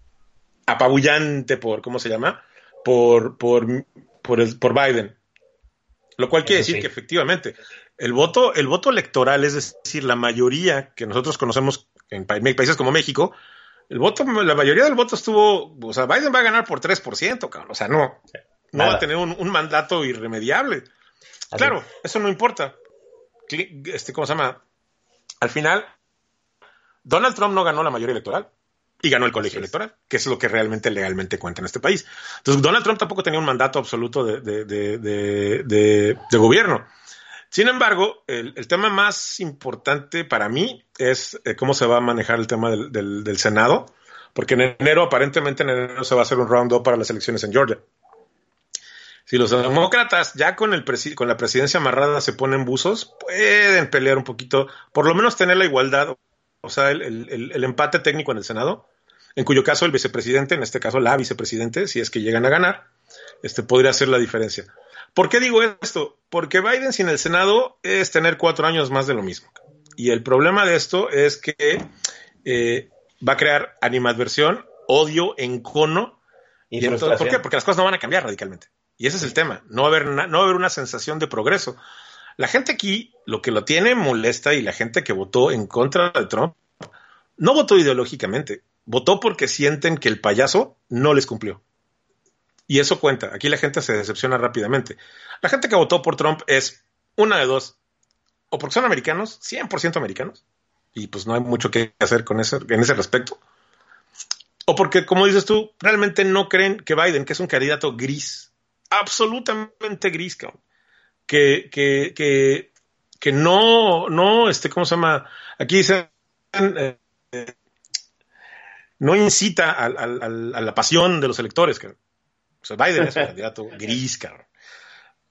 [SPEAKER 5] apabullante por, ¿cómo se llama? Por, por, por, el, por Biden. Lo cual quiere decir sí. que efectivamente el voto, el voto electoral, es decir, la mayoría que nosotros conocemos en países como México, el voto, la mayoría del voto estuvo, o sea, Biden va a ganar por 3%, cabrón. O sea, no, no va a tener un, un mandato irremediable. Claro, eso no importa. Este, ¿Cómo se llama? Al final, Donald Trump no ganó la mayoría electoral y ganó el colegio electoral, que es lo que realmente legalmente cuenta en este país. Entonces, Donald Trump tampoco tenía un mandato absoluto de, de, de, de gobierno. Sin embargo, el, el, tema más importante para mí es eh, cómo se va a manejar el tema del, del, del, Senado, porque en enero, aparentemente en enero se va a hacer un round-up para las elecciones en Georgia. Si los demócratas ya con, el con la presidencia amarrada se ponen buzos, pueden pelear un poquito, por lo menos tener la igualdad o sea, el, el, el, empate técnico en el Senado, en cuyo caso el vicepresidente, en este caso la vicepresidente, si es que llegan a ganar, este podría hacer la diferencia. ¿Por qué digo esto? Porque Biden sin el Senado es tener cuatro años más de lo mismo. Y el problema de esto es que eh, va a crear animadversión, odio, encono. Y, y entonces, ¿Por qué? Porque las cosas no van a cambiar radicalmente. Y ese es el tema. No va a haber, no va a haber una sensación de progreso. La gente aquí lo que lo tiene molesta y la gente que votó en contra de Trump no votó ideológicamente, votó porque sienten que el payaso no les cumplió. Y eso cuenta. Aquí la gente se decepciona rápidamente. La gente que votó por Trump es una de dos. O porque son americanos, 100% americanos, y pues no hay mucho que hacer con ese, en ese respecto. O porque, como dices tú, realmente no creen que Biden, que es un candidato gris, absolutamente gris, que, que, que, que no, no, este, ¿cómo se llama? Aquí dicen, eh, no incita a la pasión de los electores, cabrón. O sea, Biden es un candidato gris, cabrón.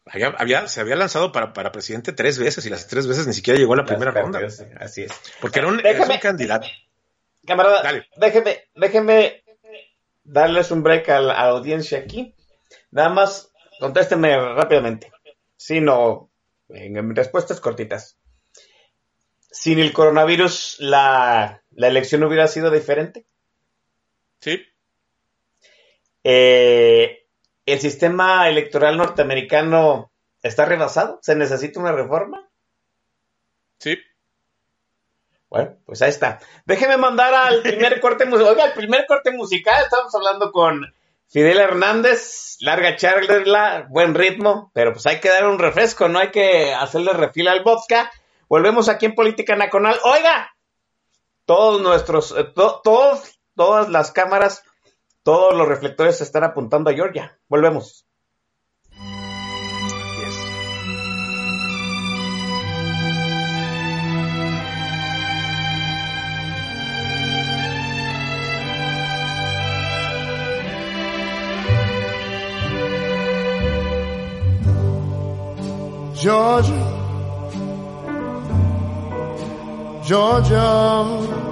[SPEAKER 5] Había- había- se había lanzado para, para presidente tres veces y las tres veces ni siquiera llegó a la primera ronda.
[SPEAKER 4] Así es.
[SPEAKER 5] Porque era un,
[SPEAKER 4] Déjame-
[SPEAKER 5] es un candidato.
[SPEAKER 4] Camarada,
[SPEAKER 5] Dale.
[SPEAKER 4] déjeme, déjeme darles un break a la, a la audiencia aquí. Nada más, contésteme rápidamente. Si no, en, en respuestas cortitas. Sin el coronavirus, la, la elección hubiera sido diferente.
[SPEAKER 5] Sí,
[SPEAKER 4] Eh, el sistema electoral norteamericano está rebasado. ¿Se necesita una reforma?
[SPEAKER 5] sí.
[SPEAKER 4] Bueno, pues ahí está. Déjeme mandar al primer corte musical. Oiga, el primer corte musical. Estamos hablando con Fidel Hernández. Larga charla, buen ritmo. Pero pues hay que dar un refresco, no hay que hacerle refil al vodka. Volvemos aquí en Política Nacional. Oiga, todos nuestros, eh, to- todos, todas las cámaras, todos los reflectores están apuntando a Georgia. Volvemos.
[SPEAKER 6] Georgia, Georgia,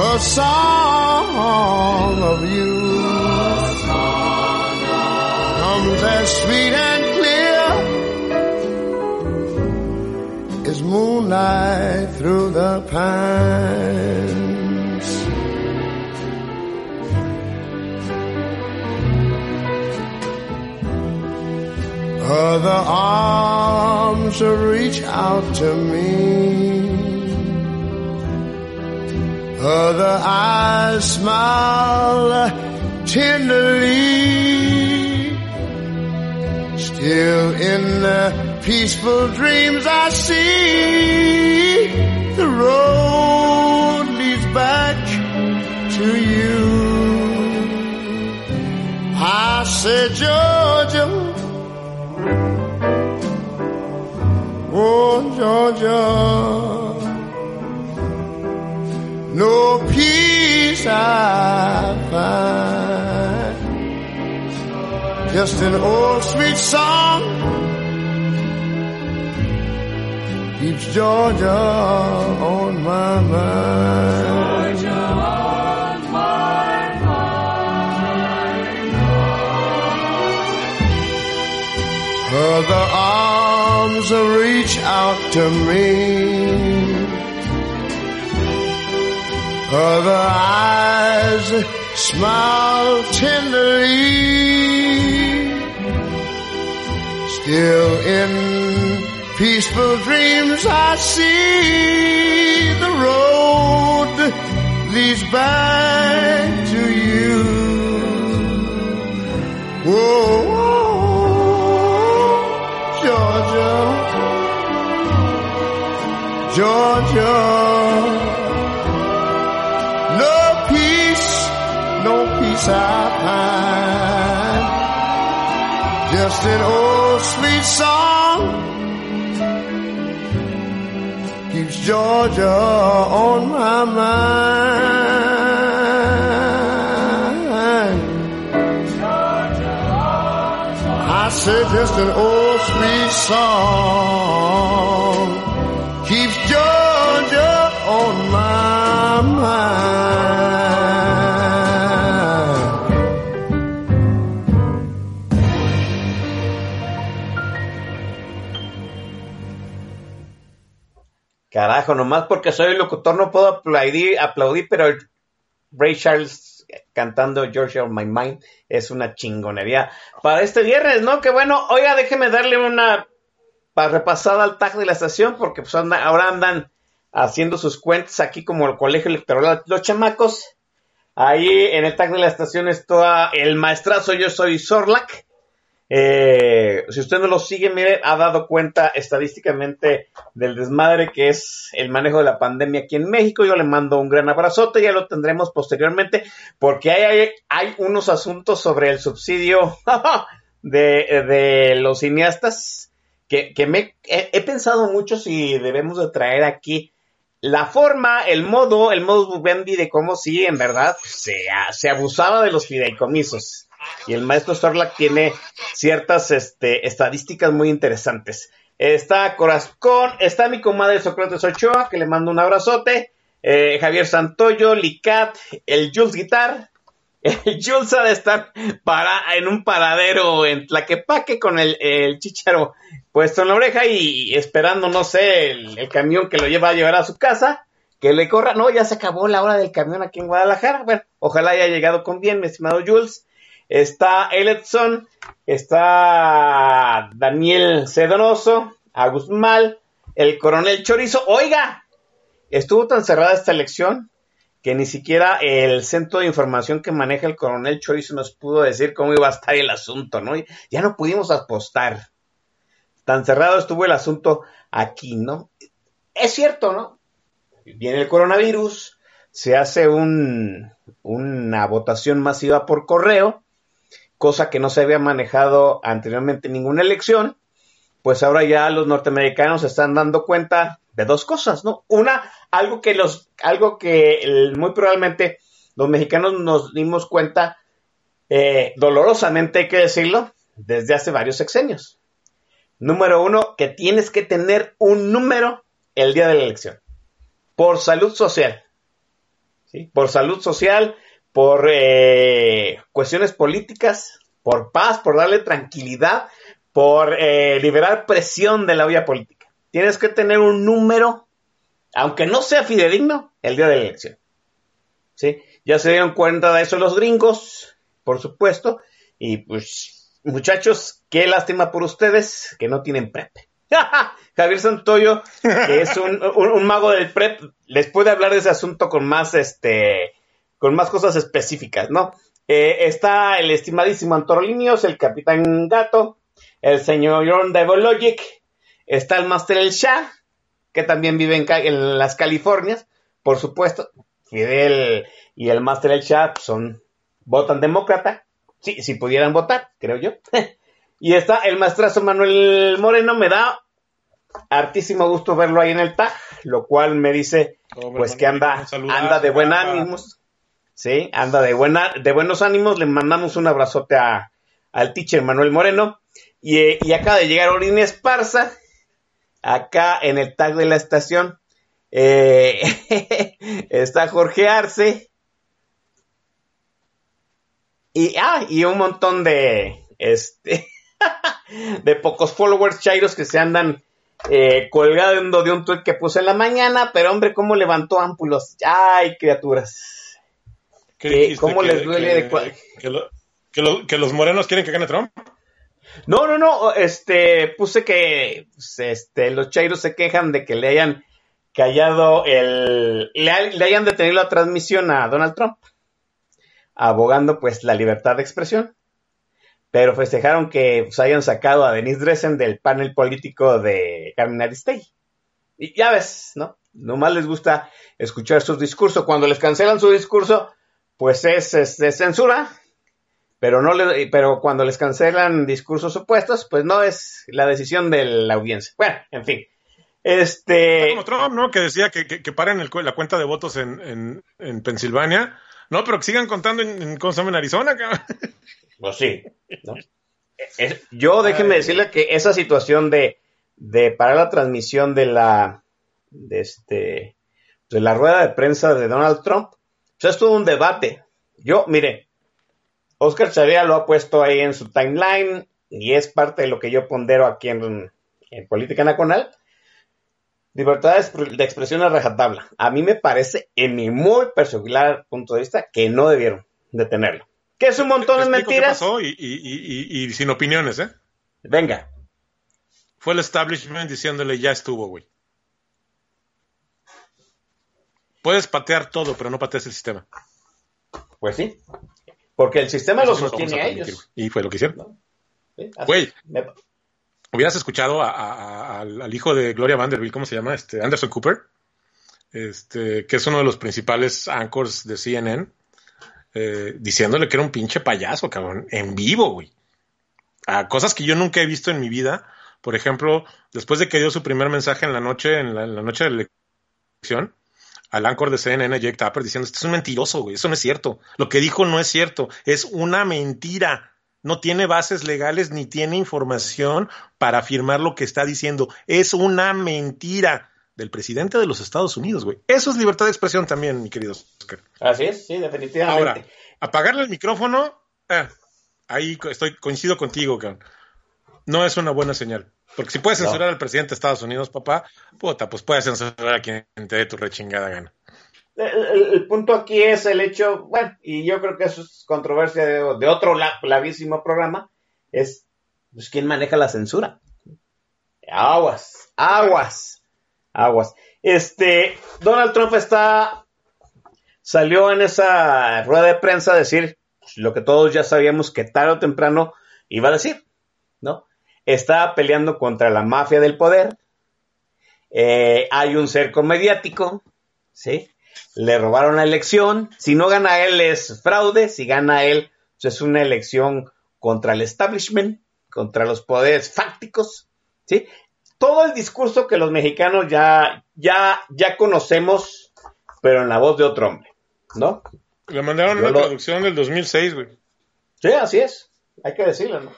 [SPEAKER 6] a song of you comes as sweet and clear as moonlight through the pines. Other arms reach out to me. Oh, Other eyes smile tenderly. Still in the peaceful dreams I see the road leads back to you. I said, Georgia, oh Georgia, no peace I find. Just an old sweet song keeps Georgia on my mind. Georgia on my mind. Other arms reach out to me. Other eyes smile tenderly. Still in peaceful dreams I see the road leads back to you. Whoa, Georgia, Georgia. No peace I find. Just an old sweet song keeps Georgia on my mind. I said just an old sweet song keeps Georgia on my mind.
[SPEAKER 4] Carajo, nomás porque soy locutor no puedo aplaudir, aplaudir pero Ray Charles cantando Georgia on My Mind es una chingonería para este viernes, ¿no? Que bueno, oiga, déjeme darle una repasada al tag de la estación porque pues ahora andan haciendo sus cuentas aquí como el colegio electoral los chamacos. Ahí en el tag de la estación está el maestrazo Yo Soy Sorlac eh, si usted no lo sigue, mire, ha dado cuenta estadísticamente del desmadre que es el manejo de la pandemia aquí en México. Yo le mando un gran abrazote, ya lo tendremos posteriormente, porque hay, hay, unos asuntos sobre el subsidio de, los cineastas que, me he, pensado mucho si debemos de traer aquí la forma, el modo, el modo Bubendi de cómo sí, en verdad, se, se abusaba de los fideicomisos y el maestro Starlack tiene ciertas este, estadísticas muy interesantes. Está Corazón, está mi comadre Sócrates Ochoa, que le mando un abrazote. Eh, Javier Santoyo, Licat, el Jules Guitar. El Jules ha de estar para, en un paradero en Tlaquepaque con el, el chicharo puesto en la oreja y esperando, no sé, el, el, camión que lo lleva a llevar a su casa, que le corra. No, ya se acabó la hora del camión aquí en Guadalajara. Bueno, ojalá haya llegado con bien, mi estimado Jules está Eletson, está Daniel Cedroso, Agus Mal, el coronel Chorizo. Oiga, estuvo tan cerrada esta elección que ni siquiera el centro de información que maneja el coronel Chorizo nos pudo decir cómo iba a estar el asunto, ¿no? Ya no pudimos apostar. Tan cerrado estuvo el asunto aquí, ¿no? Es cierto, ¿no? Viene el coronavirus, se hace un, una votación masiva por correo, cosa que no se había manejado anteriormente en ninguna elección, pues ahora ya los norteamericanos se están dando cuenta de dos cosas, ¿no? Una, algo que los, algo que muy probablemente los mexicanos nos dimos cuenta, eh, dolorosamente hay que decirlo, desde hace varios sexenios. Número uno, que tienes que tener un número el día de la elección. Por salud social. ¿sí? Por salud social, por eh, cuestiones políticas, por paz, por darle tranquilidad, por eh, liberar presión de la vía política. Tienes que tener un número, aunque no sea fidedigno, el día de la elección. ¿Sí? Ya se dieron cuenta de eso los gringos, por supuesto, y pues muchachos, qué lástima por ustedes que no tienen PrEP. Javier Santoyo, que es un, un, mago del PrEP, les puede hablar de ese asunto con más este con más cosas específicas, ¿no? Eh, está el estimadísimo Antorolinios, el Capitán Gato, el señor John Devologic, está el Master El Shah, que también vive en, las Californias, por supuesto. Fidel y el Master El Shah son, votan demócrata, sí, si pudieran votar, creo yo. y está el maestrazo Manuel Moreno, me da hartísimo gusto verlo ahí en el TAG, lo cual me dice, pues que anda, anda de buen ánimo ¿sí? Anda de, buena, de buenos ánimos, le mandamos un abrazote a, al teacher Manuel Moreno. Y, eh, y acaba de llegar Orin Esparza, acá en el tag de la estación. Eh, está Jorge Arce. Y, ah, y un montón de, este, de pocos followers chairos que se andan eh, colgando de un tweet que puse en la mañana, pero hombre, cómo levantó ámpulos. Ay, criaturas. ¿Cómo les duele
[SPEAKER 5] que, los morenos quieren que gane Trump?
[SPEAKER 4] No, no, no, este, puse que pues, este, los chairos se quejan de que le hayan callado el, le, hayan detenido la transmisión a Donald Trump, abogando pues la libertad de expresión, pero festejaron que pues, hayan sacado a Denise Dressen del panel político de Carmen Aristegui. Y ya ves, ¿no? Nomás les gusta escuchar sus discursos. Cuando les cancelan su discurso, pues es, de censura, pero no le, pero cuando les cancelan discursos opuestos, pues no es la decisión de la audiencia. Bueno, en fin. Este.
[SPEAKER 5] Como Trump, ¿no? Que decía que, que, paren la cuenta de votos en, en, Pensilvania. No, pero que sigan contando en, en, en Arizona, cabrón.
[SPEAKER 4] Pues sí. yo déjenme decirle que esa situación de, de parar la transmisión de la de este de la rueda de prensa de Donald Trump sea, es todo un debate. Yo, mire, Oscar Chavia lo ha puesto ahí en su timeline y es parte de lo que yo pondero aquí en, Política Nacional. Libertad de expre- de expresión a rajatabla. A mí me parece, en mi muy particular punto de vista, que no debieron detenerlo. Que es un montón
[SPEAKER 5] Te
[SPEAKER 4] de
[SPEAKER 5] qué
[SPEAKER 4] mentiras.
[SPEAKER 5] pasó y, y- y- y- y sin opiniones, ¿eh?
[SPEAKER 4] Venga.
[SPEAKER 5] Fue el establishment diciéndole ya estuvo, güey. Puedes patear todo, pero no pateas el sistema.
[SPEAKER 4] Pues sí. Porque el sistema lo
[SPEAKER 5] Eso no lo vamos
[SPEAKER 4] sostiene
[SPEAKER 5] a
[SPEAKER 4] ellos.
[SPEAKER 5] Y fue lo que hicieron.
[SPEAKER 4] Sí, así.
[SPEAKER 5] Güey.
[SPEAKER 4] Me-
[SPEAKER 5] Hubieras escuchado a- a- a- al, al hijo de Gloria Vanderbilt, ¿cómo se llama? Este, Anderson Cooper, este, que es uno de los principales anchors de CNN, eh, diciéndole que era un pinche payaso, cabrón, en vivo, güey. A cosas que yo nunca he visto en mi vida. Por ejemplo, después de que dio su primer mensaje en la noche, en la, en la noche de la elección, al anchor de CNN, Jake Tapper, diciendo, este es un mentiroso, güey, eso no es cierto. Lo que dijo no es cierto, es una mentira. No tiene bases legales ni tiene información para afirmar lo que está diciendo. Es una mentira del presidente de los Estados Unidos, güey. Eso es libertad de expresión también, mi querido Oscar.
[SPEAKER 4] Así es, sí, definitivamente.
[SPEAKER 5] Ahora, apagarle el micrófono, eh, ahí estoy, coincido contigo, cabrón. No es una buena señal. Porque si puedes
[SPEAKER 4] No.
[SPEAKER 5] censurar al presidente de Estados Unidos, papá, puta, pues puedes censurar a quien te dé tu rechingada gana.
[SPEAKER 4] El, el- el punto aquí es el hecho, bueno, y yo creo que eso es controversia de, de otro la- lavísimo programa, es pues, quién maneja la censura. Aguas, aguas, aguas. Este, Donald Trump está, salió en esa rueda de prensa a decir lo que todos ya sabíamos que tarde o temprano iba a decir, ¿no? Está peleando contra la mafia del poder, eh, hay un cerco mediático, ¿sí? le robaron la elección. Si no gana él es fraude, si gana él pues es una elección contra el establishment, contra los poderes fácticos, ¿sí? Todo el discurso que los mexicanos ya, ya, ya conocemos, pero en la voz de otro hombre, ¿no?
[SPEAKER 5] Le mandaron
[SPEAKER 4] Yo
[SPEAKER 5] una
[SPEAKER 4] lo-
[SPEAKER 5] traducción del 2006, güey.
[SPEAKER 4] Sí, así es, hay que decirlo, ¿no?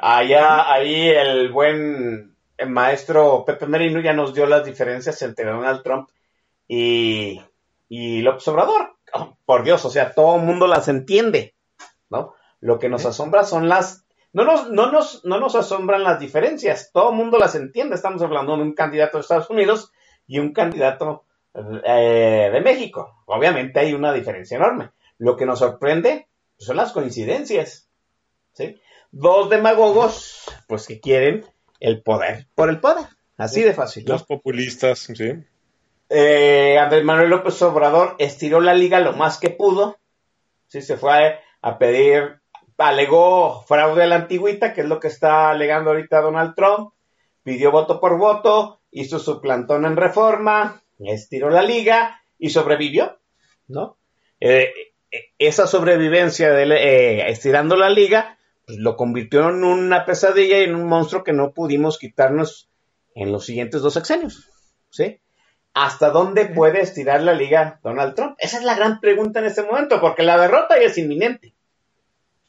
[SPEAKER 4] Allá, ahí el buen el maestro Pepe Merino ya nos dio las diferencias entre Donald Trump y, y López Obrador. Oh, por Dios, o sea, todo el mundo las entiende, ¿no? Lo que nos asombra son las... No nos, no, nos, no nos asombran las diferencias, todo el mundo las entiende. Estamos hablando de un candidato de Estados Unidos y un candidato eh, de México. Obviamente hay una diferencia enorme. Lo que nos sorprende son las coincidencias, ¿sí? Dos demagogos, pues que quieren el poder por el poder. Así de fácil. ¿no?
[SPEAKER 5] Los populistas, sí.
[SPEAKER 4] Eh, Andrés Manuel López Obrador estiró la liga lo más que pudo. Sí, se fue a, a pedir, alegó fraude a la antigüita, que es lo que está alegando ahorita Donald Trump. Pidió voto por voto, hizo su plantón en reforma, estiró la liga y sobrevivió, ¿no? Eh, eh, esa sobrevivencia de eh, estirando la liga pues, lo convirtió en una pesadilla y en un monstruo que no pudimos quitarnos en los siguientes dos sexenios, ¿sí? ¿Hasta dónde puede estirar la liga Donald Trump? Esa es la gran pregunta en este momento, porque la derrota ya es inminente.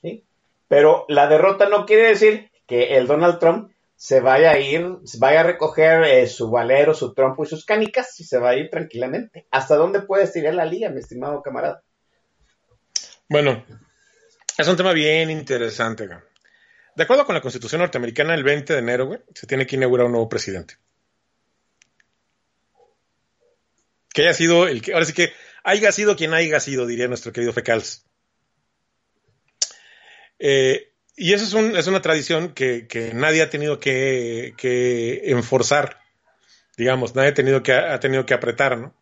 [SPEAKER 4] ¿sí? Pero la derrota no quiere decir que el Donald Trump se vaya a ir, vaya a recoger eh, su valero, su trompo y sus canicas y se va a ir tranquilamente. ¿Hasta dónde puede estirar la liga, mi estimado camarada?
[SPEAKER 5] Bueno, es un tema bien interesante. De acuerdo con la Constitución norteamericana, el 20 de enero, güey, se tiene que inaugurar un nuevo presidente. Que haya sido el que, ahora sí que haya sido quien haya sido, diría nuestro querido Fecals. Eh, y eso es, un- es una tradición que, que nadie ha tenido que, que enforzar, digamos, nadie ha tenido que, ha tenido que apretar, ¿no?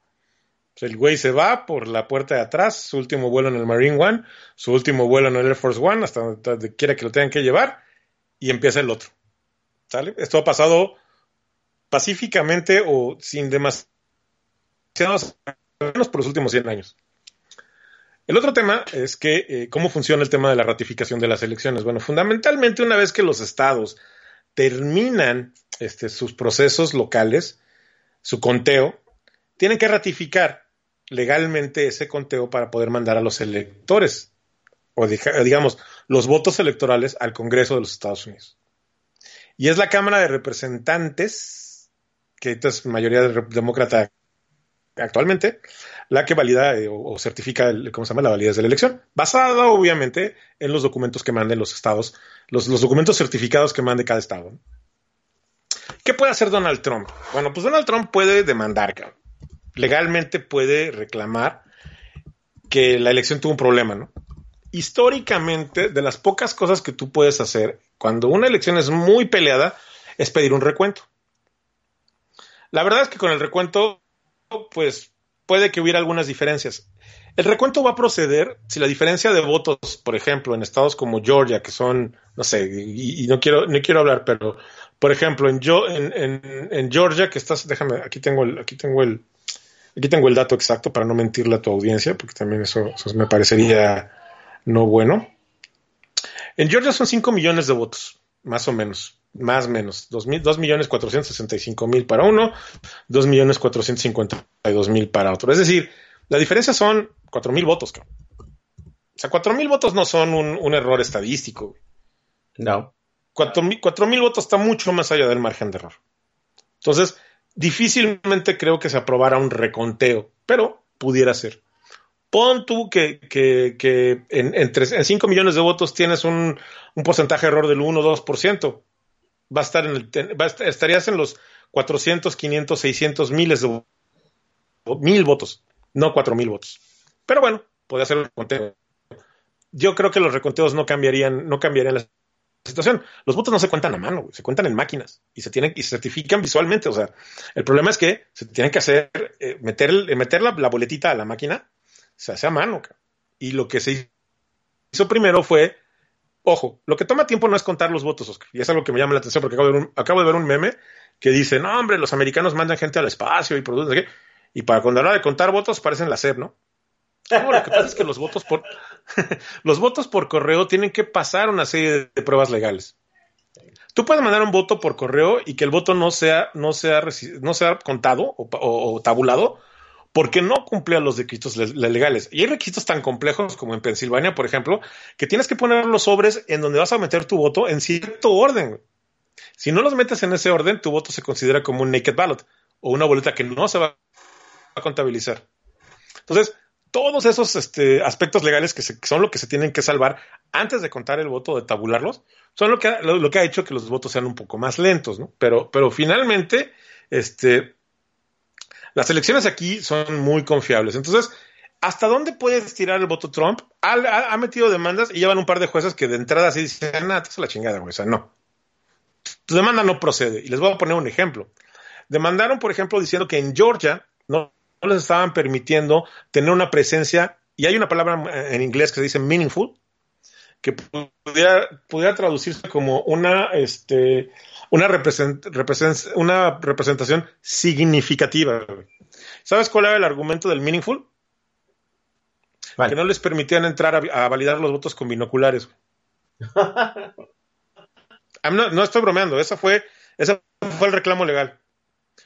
[SPEAKER 5] Sea, el güey se va por la puerta de atrás, su último vuelo en el Marine One, su último vuelo en el Air Force One, hasta donde, donde quiera que lo tengan que llevar, y empieza el otro. ¿Sale? Esto ha pasado pacíficamente o sin demasiados menos por los últimos 100 años. El otro tema es que eh, cómo funciona el tema de la ratificación de las elecciones. Bueno, fundamentalmente una vez que los estados terminan este, sus procesos locales, su conteo, tienen que ratificar legalmente ese conteo para poder mandar a los electores, o diga- digamos, los votos electorales al Congreso de los Estados Unidos. Y es la Cámara de Representantes, que esta es mayoría de- demócrata actualmente, la que valida eh, o, certifica ¿cómo se llama? la validez de la elección, basada obviamente en los documentos que manden los estados, los, documentos certificados que mande cada estado. ¿Qué puede hacer Donald Trump? Bueno, pues Donald Trump puede demandar, cabrón. Legalmente puede reclamar que la elección tuvo un problema, ¿no? Históricamente, de las pocas cosas que tú puedes hacer cuando una elección es muy peleada, es pedir un recuento. La verdad es que con el recuento, pues puede que hubiera algunas diferencias. El recuento va a proceder si la diferencia de votos, por ejemplo, en estados como Georgia, que son, no sé, y, no quiero, no quiero hablar, pero por ejemplo, en, en, Georgia, que estás, déjame, aquí tengo el, aquí tengo el, aquí tengo el dato exacto para no mentirle a tu audiencia, porque también eso, eso me parecería no bueno. En Georgia son 5 millones de votos, más o menos, más o menos, 2 millones 465 mil para uno, 2 millones 452 mil para otro. Es decir, la diferencia son 4 mil votos. Cabrón. O sea, 4 mil votos no son un, un error estadístico.
[SPEAKER 4] No.
[SPEAKER 5] 4 mil votos está mucho más allá del margen de error. Entonces, difícilmente creo que se aprobara un reconteo, pero pudiera ser. Pon tú que, que, que en, en, tres, en 5 millones de votos tienes un, porcentaje de error del 1 o 2%. Va a estar en el, va a estar, estarías en los 400, 500, 600 miles de mil votos, no 4 mil votos. Pero bueno, podría ser un reconteo. Yo creo que los reconteos no cambiarían, no cambiarían las situación. Los votos no se cuentan a mano, se cuentan en máquinas y se tienen y se certifican visualmente. O sea, el problema es que se tienen que hacer, eh, meter, meter la, la, boletita a la máquina, se hace a mano. Y lo que se hizo primero fue, ojo, lo que toma tiempo no es contar los votos, Oscar, y es algo que me llama la atención porque acabo de ver un, acabo de ver un meme que dice, no, hombre, los americanos mandan gente al espacio y producen, y para cuando habla de contar votos parecen la SEP, ¿no? No, lo que pasa es que los votos por los votos por correo tienen que pasar una serie de pruebas legales. Tú puedes mandar un voto por correo y que el voto no sea, no sea, no sea contado o, tabulado porque no cumple a los requisitos legales. Y hay requisitos tan complejos como en Pensilvania, por ejemplo, que tienes que poner los sobres en donde vas a meter tu voto en cierto orden. Si no los metes en ese orden, tu voto se considera como un naked ballot o una boleta que no se va a contabilizar. Entonces, todos esos este, aspectos legales que, se, son lo que se tienen que salvar antes de contar el voto, de tabularlos, son lo que, ha, hecho que los votos sean un poco más lentos, ¿no? Pero, finalmente, este, las elecciones aquí son muy confiables. Entonces, ¿hasta dónde puede estirar el voto Trump? Ha, metido demandas y llevan un par de jueces que de entrada así dicen, nada, te la chingada, güey, no. Tu demanda no procede. Y les voy a poner un ejemplo. Demandaron, por ejemplo, diciendo que en Georgia no no les estaban permitiendo tener una presencia, y hay una palabra en inglés que se dice meaningful, que pudiera, pudiera traducirse como una, este, una, represent, represent, una representación significativa. ¿Sabes cuál era el argumento del meaningful? Vale. Que no les permitían entrar a, a validar los votos con binoculares. no, no, estoy bromeando, esa fue, ese fue el reclamo legal.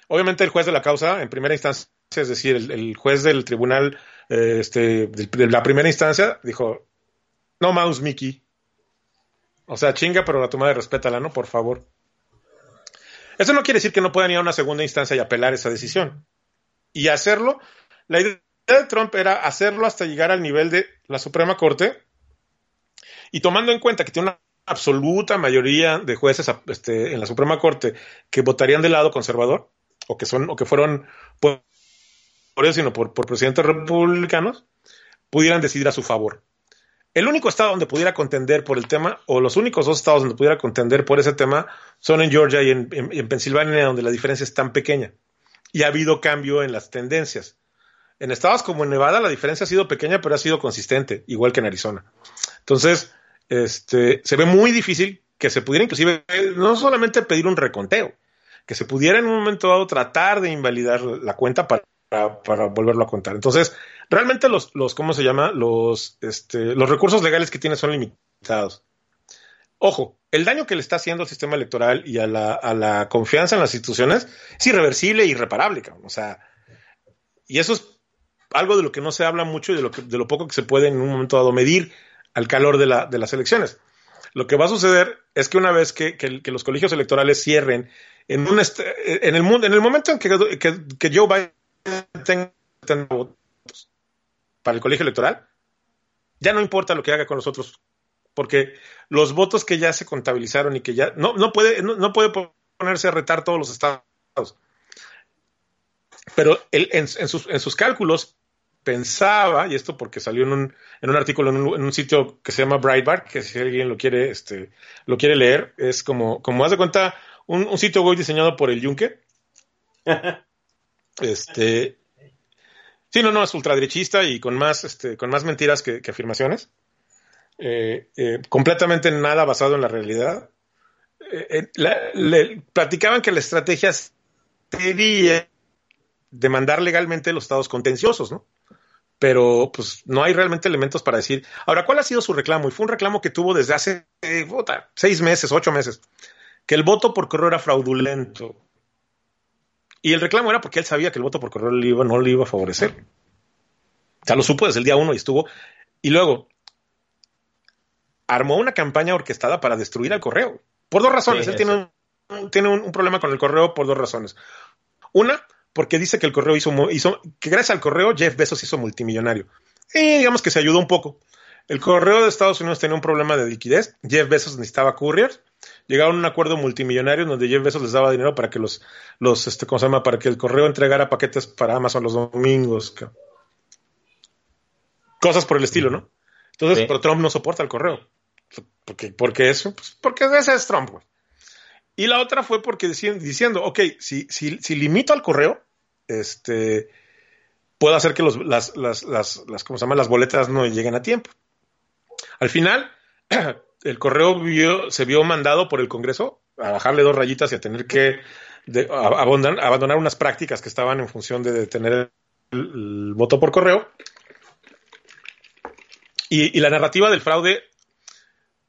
[SPEAKER 5] Obviamente el juez de la causa, en primera instancia, es decir, el, juez del tribunal eh, este, de, la primera instancia dijo, no mouse Mickey. O sea, chinga, pero la toma de respétala, ¿no? Por favor. Eso no quiere decir que no puedan ir a una segunda instancia y apelar esa decisión. Y hacerlo, la idea de Trump era hacerlo hasta llegar al nivel de la Suprema Corte y tomando en cuenta que tiene una absoluta mayoría de jueces este, en la Suprema Corte que votarían del lado conservador o que son o que fueron eso, sino por, presidentes republicanos, pudieran decidir a su favor. El único estado donde pudiera contender por el tema, o los únicos dos estados donde pudiera contender por ese tema, son en Georgia y en, en, en Pensilvania, donde la diferencia es tan pequeña. Y ha habido cambio en las tendencias. En estados como Nevada la diferencia ha sido pequeña, pero ha sido consistente, igual que en Arizona. Entonces, este, se ve muy difícil que se pudiera inclusive no solamente pedir un reconteo, que se pudiera en un momento dado tratar de invalidar la cuenta para para, para, volverlo a contar. Entonces, realmente los, los ¿cómo se llama? Los, este, los recursos legales que tiene son limitados. Ojo, el daño que le está haciendo al sistema electoral y a la, a la confianza en las instituciones es irreversible e irreparable, cabrón. O sea, y eso es algo de lo que no se habla mucho y de lo, que, de lo poco que se puede en un momento dado medir al calor de, la, de las elecciones. Lo que va a suceder es que una vez que, que, que los colegios electorales cierren en, un en, el, en el momento en que, que, Joe tenga votos para el colegio electoral, ya no importa lo que haga con los otros, porque los votos que ya se contabilizaron y que ya no, no puede, no, puede ponerse a retar todos los estados. Pero él en, sus, en sus cálculos pensaba, y esto porque salió en un, en un artículo en un, sitio que se llama Breitbart, que si alguien lo quiere, este, lo quiere leer, es como, como haz de cuenta, un, un sitio web diseñado por el Yunque. este, sí, no, no, es ultraderechista y con más, este, con más mentiras que, afirmaciones. Eh, eh, completamente nada basado en la realidad. Eh, platicaban que la estrategia sería demandar legalmente los estados contenciosos, ¿no? Pero pues no hay realmente elementos para decir. Ahora, ¿cuál ha sido su reclamo? Y fue un reclamo que tuvo desde hace seis meses, ocho meses, que el voto por correo era fraudulento. Y el reclamo era porque él sabía que el voto por correo le iba, no le iba a favorecer. O sea, lo supo desde el día uno y estuvo. Y luego armó una campaña orquestada para destruir al correo. Por dos razones. Sí, él tiene, un, tiene un, un problema con el correo por dos razones. Una, porque dice que el correo hizo, hizo, que gracias al correo Jeff Bezos hizo multimillonario. Y digamos que se ayudó un poco. El correo de Estados Unidos tenía un problema de liquidez. Jeff Bezos necesitaba couriers. Llegaron a un acuerdo multimillonario donde Jeff Bezos les daba dinero para que los, los este, ¿cómo se llama? Para que el correo entregara paquetes para Amazon los domingos. Cosas por el estilo, ¿no? Entonces, sí. pero Trump no soporta el correo. Porque, porque eso, pues porque ese es Trump, güey. Y la otra fue porque diciendo, diciendo ok, si, si, si, limito al correo, este, puedo hacer que los, las, las, las, las, ¿cómo se llama? las boletas no lleguen a tiempo. Al final, el correo vio, se vio mandado por el Congreso a bajarle dos rayitas y a tener que de, a, a abandonar, abandonar, unas prácticas que estaban en función de tener el, el voto por correo. Y, y la narrativa del fraude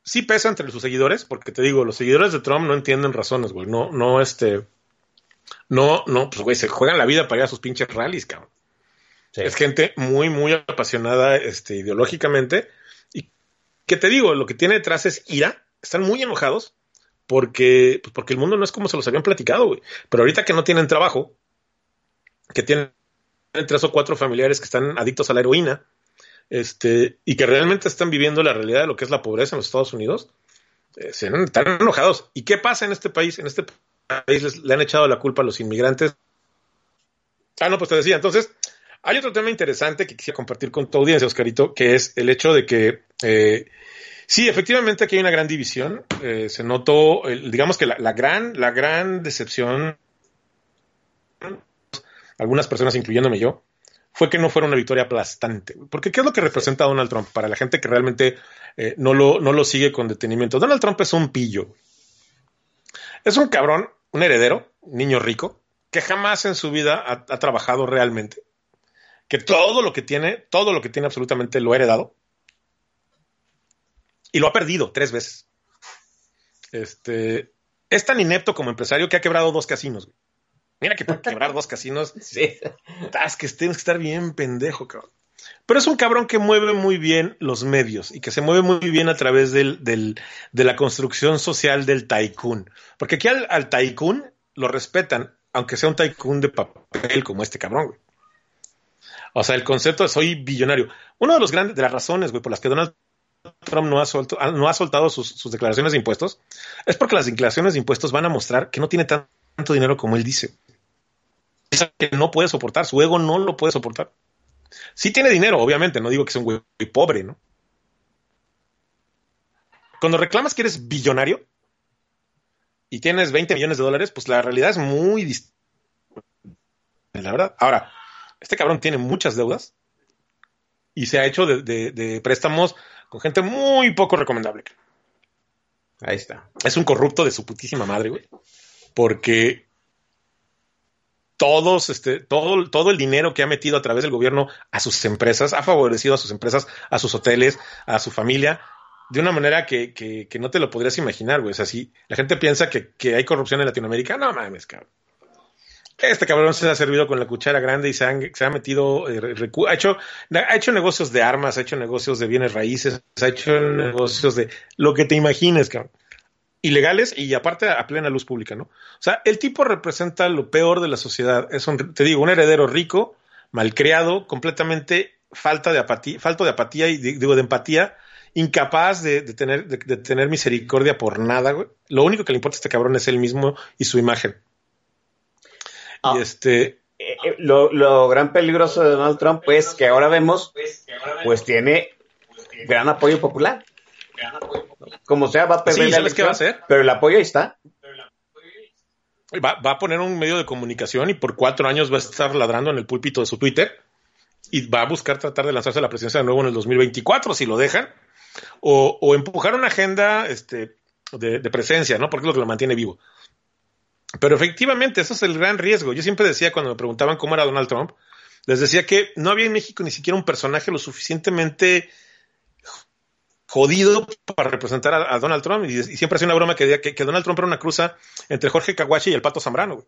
[SPEAKER 5] sí pesa entre sus seguidores, porque te digo, los seguidores de Trump no entienden razones, güey. No, no, este. No, no, pues, güey, se juegan la vida para ir a sus pinches rallies, cabrón. Sí. Es gente muy, muy apasionada este, ideológicamente. Que te digo, lo que tiene detrás es ira. Están muy enojados porque, pues porque el mundo no es como se los habían platicado, güey. Pero ahorita que no tienen trabajo, que tienen tres o cuatro familiares que están adictos a la heroína, este, y que realmente están viviendo la realidad de lo que es la pobreza en los Estados Unidos, eh, están enojados. ¿Y qué pasa en este país? En este país les, le han echado la culpa a los inmigrantes. Ah, no, pues te decía, entonces, hay otro tema interesante que quisiera compartir con tu audiencia, Oscarito, que es el hecho de que, eh, sí, efectivamente aquí hay una gran división. Eh, se notó, digamos que la, la, gran, la gran decepción, algunas personas, incluyéndome yo, fue que no fuera una victoria aplastante. Porque ¿qué es lo que representa Donald Trump para la gente que realmente eh, no, lo, no lo sigue con detenimiento? Donald Trump es un pillo. Es un cabrón, un heredero, un niño rico, que jamás en su vida ha, ha, trabajado realmente. Que todo lo que tiene, todo lo que tiene absolutamente lo ha heredado. Y lo ha perdido tres veces. Este, es tan inepto como empresario que ha quebrado dos casinos. Güey. Mira que para quebrar dos casinos, sí. que tienes que estar bien pendejo, cabrón. Pero es un cabrón que mueve muy bien los medios y que se mueve muy bien a través del, del, de la construcción social del tycoon. Porque aquí al, al tycoon lo respetan, aunque sea un tycoon de papel como este cabrón, güey. O sea, el concepto de soy billonario. Una de los grandes, de las razones, güey, por las que Donald Trump no ha, ha soltado sus, declaraciones de impuestos, es porque las declaraciones de impuestos van a mostrar que no tiene tanto dinero como él dice que no puede soportar, su ego no lo puede soportar. Sí tiene dinero, obviamente, no digo que sea un güey pobre, ¿no? Cuando reclamas que eres billonario y tienes 20 millones de dólares, pues la realidad es muy distinta. La verdad. Ahora, este cabrón tiene muchas deudas y se ha hecho de préstamos con gente muy poco recomendable.
[SPEAKER 4] Ahí está.
[SPEAKER 5] Es un corrupto de su putísima madre, güey. Porque todos, este, todo, todo el dinero que ha metido a través del gobierno a sus empresas, ha favorecido a sus empresas, a sus hoteles, a su familia, de una manera que, que, que no te lo podrías imaginar, güey. O sea, si la gente piensa que, que, hay corrupción en Latinoamérica, no mames, cabrón. Este cabrón se ha servido con la cuchara grande y se, ha metido, eh, ha, hecho, ha hecho negocios de armas, ha hecho negocios de bienes raíces, ha hecho negocios de lo que te imagines, cabrón ilegales y aparte a plena luz pública, ¿no? O sea, el tipo representa lo peor de la sociedad. Es un, te digo, un heredero rico, malcriado, completamente falta de apatía, falto de apatía y digo de empatía incapaz de, de tener, de, de tener misericordia por nada, güey. Lo único que le importa a este cabrón es él mismo y su imagen.
[SPEAKER 4] Ah.
[SPEAKER 5] Y este,
[SPEAKER 4] Eh, eh, lo, lo gran peligroso de Donald Trump, pues, que ahora vemos, pues tiene gran apoyo popular. Como sea, va a perder
[SPEAKER 5] Sí,
[SPEAKER 4] la
[SPEAKER 5] ¿sabes qué va a
[SPEAKER 4] elección,
[SPEAKER 5] hacer?
[SPEAKER 4] Pero el apoyo ahí está.
[SPEAKER 5] va, va a poner un medio de comunicación y por cuatro años va a estar ladrando en el púlpito de su Twitter y va a buscar tratar de lanzarse a la presidencia de nuevo en el 2024 si lo dejan o, o empujar una agenda este, de, de presencia, ¿no? Porque es lo que lo mantiene vivo. Pero efectivamente, eso es el gran riesgo. Yo siempre decía cuando me preguntaban cómo era Donald Trump, les decía que no había en México ni siquiera un personaje lo suficientemente jodido para representar a, a Donald Trump. Y, y siempre hacía una broma que decía que, que Donald Trump era una cruza entre Jorge Caguachi y el Pato Zambrano, güey.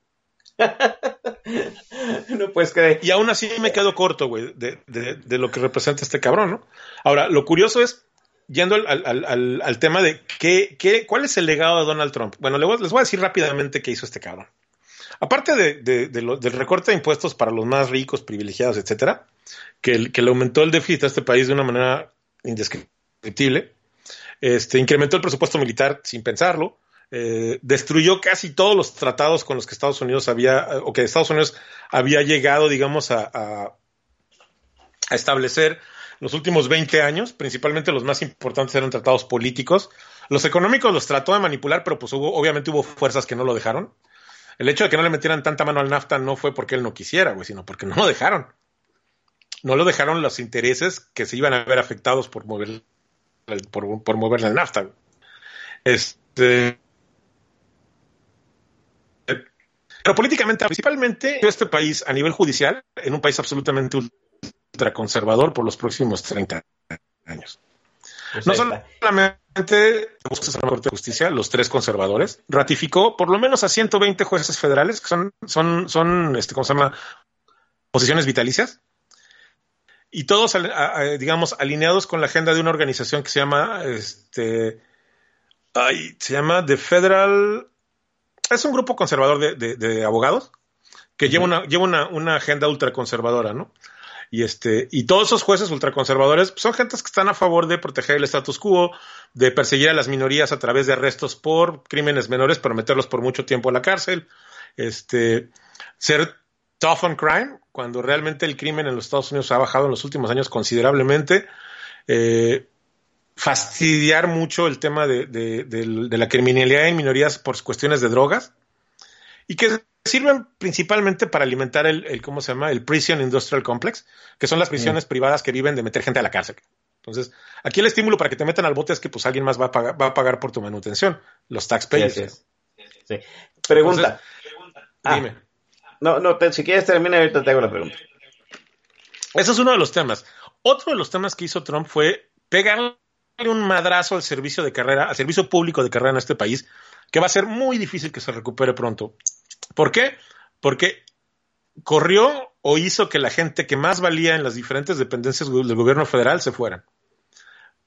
[SPEAKER 4] no puedes creer.
[SPEAKER 5] Y aún así me quedo corto, güey, de, de, de lo que representa este cabrón, ¿no? Ahora, lo curioso es, yendo al, al, al, tema de qué, qué, cuál es el legado de Donald Trump. Bueno, les voy, a decir rápidamente qué hizo este cabrón. Aparte de, del recorte de impuestos para los más ricos, privilegiados, etcétera, que, que le aumentó el déficit a este país de una manera indescriptible, este, incrementó el presupuesto militar sin pensarlo, eh, destruyó casi todos los tratados con los que Estados Unidos había, o que Estados Unidos había llegado, digamos, a, a establecer los últimos 20 años, principalmente los más importantes eran tratados políticos. Los económicos los trató de manipular, pero pues hubo, obviamente hubo fuerzas que no lo dejaron. El hecho de que no le metieran tanta mano al NAFTA no fue porque él no quisiera, güey, sino porque no lo dejaron. No lo dejaron los intereses que se iban a ver afectados por mover, por, moverle al NAFTA. Este. Pero políticamente, principalmente este país a nivel judicial, en un país absolutamente ultraconservador por los próximos 30 años. Pues no solamente la Corte de Justicia, los tres conservadores, ratificó por lo menos a 120 jueces federales, que son, son, son este, ¿cómo se llama? Posiciones vitalicias. Y todos, digamos, alineados con la agenda de una organización que se llama, este, ay, se llama The Federal, es un grupo conservador de, de, de abogados que lleva, una, lleva una, una agenda ultraconservadora, ¿no? Y, este, y todos esos jueces ultraconservadores pues, son gentes que están a favor de proteger el status quo, de perseguir a las minorías a través de arrestos por crímenes menores, pero meterlos por mucho tiempo a la cárcel, este, ser tough on crime, cuando realmente el crimen en los Estados Unidos ha bajado en los últimos años considerablemente, eh, fastidiar mucho el tema de, de, de, la criminalidad en minorías por cuestiones de drogas, y que sirven principalmente para alimentar el, el, ¿cómo se llama? El Prison Industrial Complex, que son las prisiones privadas que viven de meter gente a la cárcel. Entonces, aquí el estímulo para que te metan al bote es que pues alguien más va a pagar, va a pagar por tu manutención, los taxpayers.
[SPEAKER 4] Sí, sí. sí. Pregunta.
[SPEAKER 5] Entonces,
[SPEAKER 4] ah,
[SPEAKER 5] dime.
[SPEAKER 4] No, no, te, si quieres termina ahorita te hago la pregunta.
[SPEAKER 5] Ese es uno de los temas. Otro de los temas que hizo Trump fue pegarle un madrazo al servicio de carrera, al servicio público de carrera en este país, que va a ser muy difícil que se recupere pronto. ¿Por qué? Porque corrió o hizo que la gente que más valía en las diferentes dependencias del gobierno federal se fueran.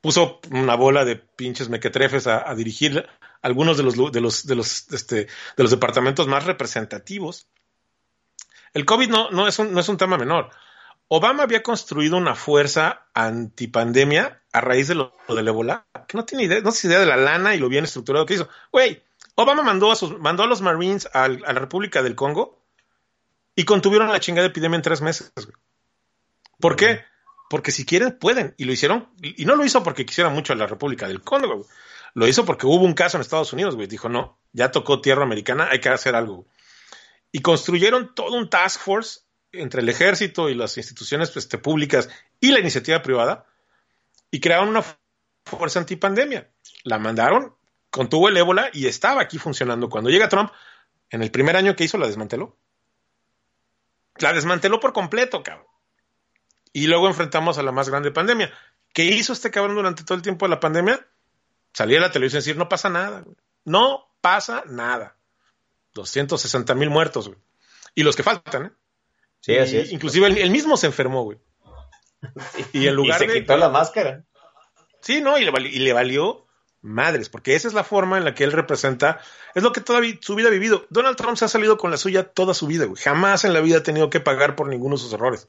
[SPEAKER 5] Puso una bola de pinches mequetrefes a, dirigir algunos de los, de los, de los, este, de los departamentos más representativos. El COVID no, no, es un, no es un tema menor. Obama había construido una fuerza antipandemia a raíz de lo, lo del ébola, que no tiene idea, no tiene idea de la lana y lo bien estructurado que hizo. Güey, Obama mandó a, sus, mandó a los Marines a, a, la República del Congo y contuvieron la chingada epidemia en tres meses. ¿Por qué? Porque si quieren, pueden. Y lo hicieron. Y no lo hizo porque quisiera mucho a la República del Congo. Güey. Lo hizo porque hubo un caso en Estados Unidos. Güey. Dijo, no, ya tocó tierra americana, hay que hacer algo. Y construyeron todo un task force entre el ejército y las instituciones este, públicas y la iniciativa privada y crearon una fuerza antipandemia. La mandaron, contuvo el ébola y estaba aquí funcionando. Cuando llega Trump, en el primer año que hizo, la desmanteló. La desmanteló por completo, cabrón. Y luego enfrentamos a la más grande pandemia. ¿Qué hizo este cabrón durante todo el tiempo de la pandemia? Salía a la televisión y decir, no pasa nada, güey. No pasa nada. 260 mil muertos, güey. Y los que faltan, ¿eh?
[SPEAKER 4] Sí, así es.
[SPEAKER 5] Inclusive él, él, mismo se enfermó, güey. Y en lugar
[SPEAKER 4] y se
[SPEAKER 5] de...
[SPEAKER 4] quitó la máscara.
[SPEAKER 5] Sí, no, y le, valió, y le valió madres, porque esa es la forma en la que él representa, es lo que toda su vida ha vivido. Donald Trump se ha salido con la suya toda su vida, güey. Jamás en la vida ha tenido que pagar por ninguno de sus errores.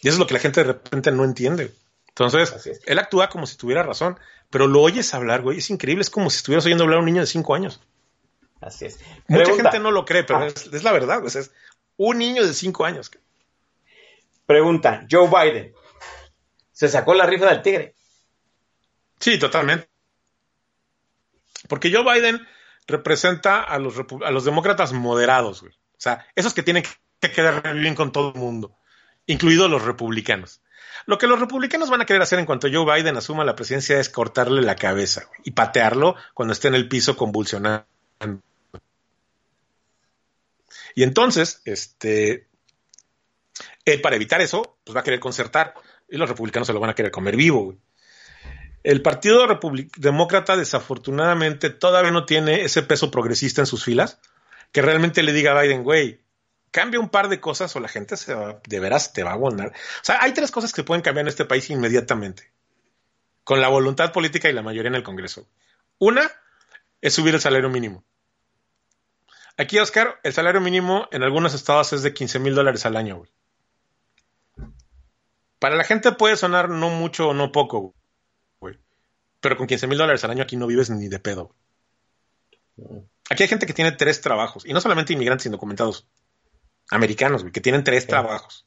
[SPEAKER 5] Y eso es lo que la gente de repente no entiende. Entonces, él actúa como si tuviera razón, pero lo oyes hablar, güey. Es increíble, es como si estuvieras oyendo hablar a un niño de cinco años.
[SPEAKER 4] Así es.
[SPEAKER 5] Mucha
[SPEAKER 4] Pregunta,
[SPEAKER 5] gente no lo cree, pero
[SPEAKER 4] Ah.
[SPEAKER 5] es, es la verdad, güey. Es un niño de cinco años.
[SPEAKER 4] pregunta, Joe Biden se sacó la rifa del tigre.
[SPEAKER 5] Sí, totalmente. Porque Joe Biden representa a los, a los demócratas moderados, güey. O sea, esos que tienen que quedar bien con todo el mundo, incluidos los republicanos. Lo que los republicanos van a querer hacer en cuanto Joe Biden asuma la presidencia es cortarle la cabeza y patearlo cuando esté en el piso convulsionando. Y entonces, este, él para evitar eso, pues va a querer concertar y los republicanos se lo van a querer comer vivo. güey. El Partido Republic- Demócrata desafortunadamente todavía no tiene ese peso progresista en sus filas que realmente le diga a Biden, güey, cambia un par de cosas o la gente se va- de veras te va a abonar. O sea, hay tres cosas que pueden cambiar en este país inmediatamente, con la voluntad política y la mayoría en el Congreso. Una es subir el salario mínimo. Aquí, Oscar, el salario mínimo en algunos estados es de 15 mil dólares al año, güey. Para la gente puede sonar no mucho o no poco. Pero con 15 mil dólares al año aquí no vives ni de pedo. Aquí hay gente que tiene tres trabajos. Y no solamente inmigrantes indocumentados. Americanos, güey, que tienen tres trabajos.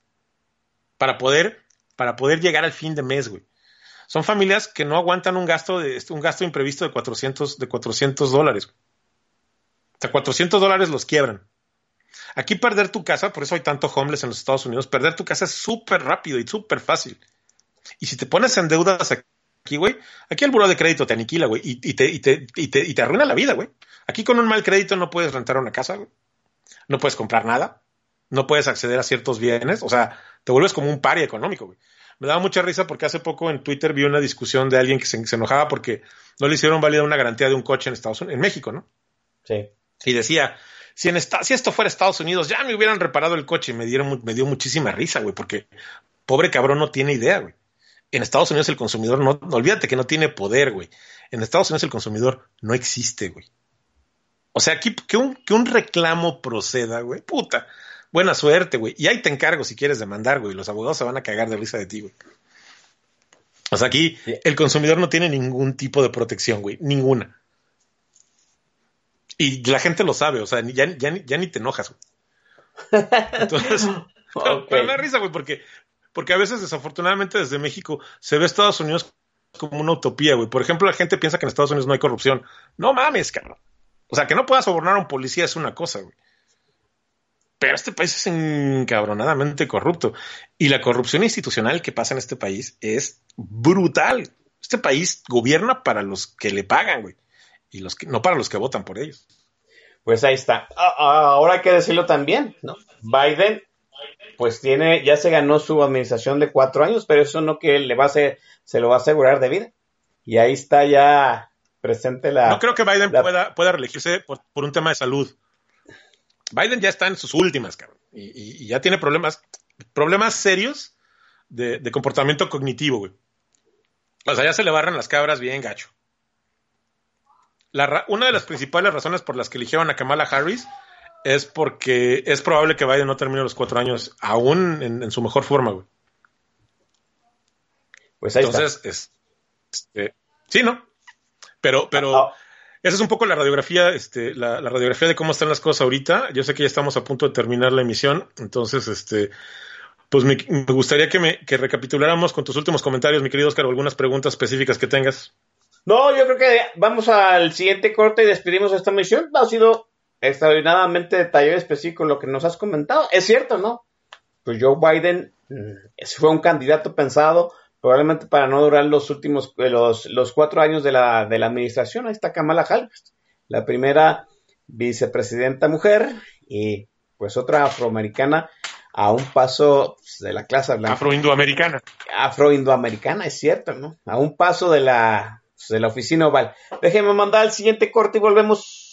[SPEAKER 5] Para poder, para poder llegar al fin de mes, güey. Son familias que no aguantan un gasto de un gasto imprevisto de 400 de 400 dólares. güey. O sea, 400 dólares los quiebran. Aquí perder tu casa, por eso hay tanto homeless en los Estados Unidos, perder tu casa es súper rápido y súper fácil. Y si te pones en deudas aquí, güey, aquí el buro de crédito te aniquila, güey, y, y te, y, te, y, te, y te arruina la vida, güey. Aquí con un mal crédito no puedes rentar una casa, güey. No puedes comprar nada. No puedes acceder a ciertos bienes. O sea, te vuelves como un pari económico, güey. Me daba mucha risa porque hace poco en Twitter vi una discusión de alguien que se, se enojaba porque no le hicieron válida una garantía de un coche en Estados Unidos, en México, ¿no?
[SPEAKER 4] Sí.
[SPEAKER 5] Y decía, si, en esta, si esto fuera Estados Unidos, ya me hubieran reparado el coche. Y me, dieron, me dio muchísima risa, güey, porque pobre cabrón no tiene idea, güey. En Estados Unidos el consumidor no, no olvídate que no tiene poder, güey. En Estados Unidos el consumidor no existe, güey. O sea, aquí que un, que un reclamo proceda, güey, puta. Buena suerte, güey. Y ahí te encargo si quieres demandar, güey. Los abogados se van a cagar de risa de ti, güey. O sea, aquí el consumidor no tiene ningún tipo de protección, güey. Ninguna. Y la gente lo sabe, o sea, ya, ya, ni- ya ni te enojas, güey. Entonces, pero, pero me da risa, güey, porque, porque a veces, desafortunadamente, desde México se ve Estados Unidos como una utopía, güey. Por ejemplo, la gente piensa que en Estados Unidos no hay corrupción. No mames, cabrón. O sea, que no puedas sobornar a un policía es una cosa, güey. Pero este país es encabronadamente corrupto. Y la corrupción institucional que pasa en este país es brutal. Este país gobierna para los que le pagan, güey. Y los que, no para los que votan por ellos.
[SPEAKER 4] Pues ahí está. Ah, ah, Ahora hay que decirlo también, ¿no? Biden, pues tiene, ya se ganó su administración de cuatro años, pero eso no que le va a hacer, se lo va a asegurar de vida. Y ahí está ya presente la.
[SPEAKER 5] No creo que Biden
[SPEAKER 4] la-
[SPEAKER 5] pueda, pueda reelegirse por, por un tema de salud. Biden ya está en sus últimas, cabrón. Y, ya tiene problemas, problemas serios de, de comportamiento cognitivo, güey. O sea, ya se le barran las cabras bien gacho. La una de las principales razones por las que eligieron a Kamala Harris es porque es probable que Biden no termine los cuatro años aún en, en su mejor forma, güey.
[SPEAKER 4] Pues ahí
[SPEAKER 5] Entonces, es, este, sí, ¿no? Pero, pero
[SPEAKER 4] Ah,
[SPEAKER 5] esa es un poco la radiografía, este, la, la radiografía de cómo están las cosas ahorita. Yo sé que ya estamos a punto de terminar la emisión, entonces, este, pues me, me gustaría que me que recapituláramos con tus últimos comentarios, mi querido Oscar, o algunas preguntas específicas que tengas.
[SPEAKER 4] No, yo creo que vamos al siguiente corte y despedimos esta misión. Ha sido extraordinariamente detallado y específico lo que nos has comentado. Es cierto, ¿no? Pues Joe Biden mm, fue un candidato pensado probablemente para no durar los últimos, eh, los, los cuatro años de la, de la administración. Ahí está Kamala Harris, la primera vicepresidenta mujer y pues otra afroamericana a un paso pues, de la clase blanca
[SPEAKER 5] Afro-indoamericana.
[SPEAKER 4] afroindoamericana, es cierto, ¿no? A un paso de la, pues, de la oficina oval. Déjenme mandar al siguiente corte y volvemos.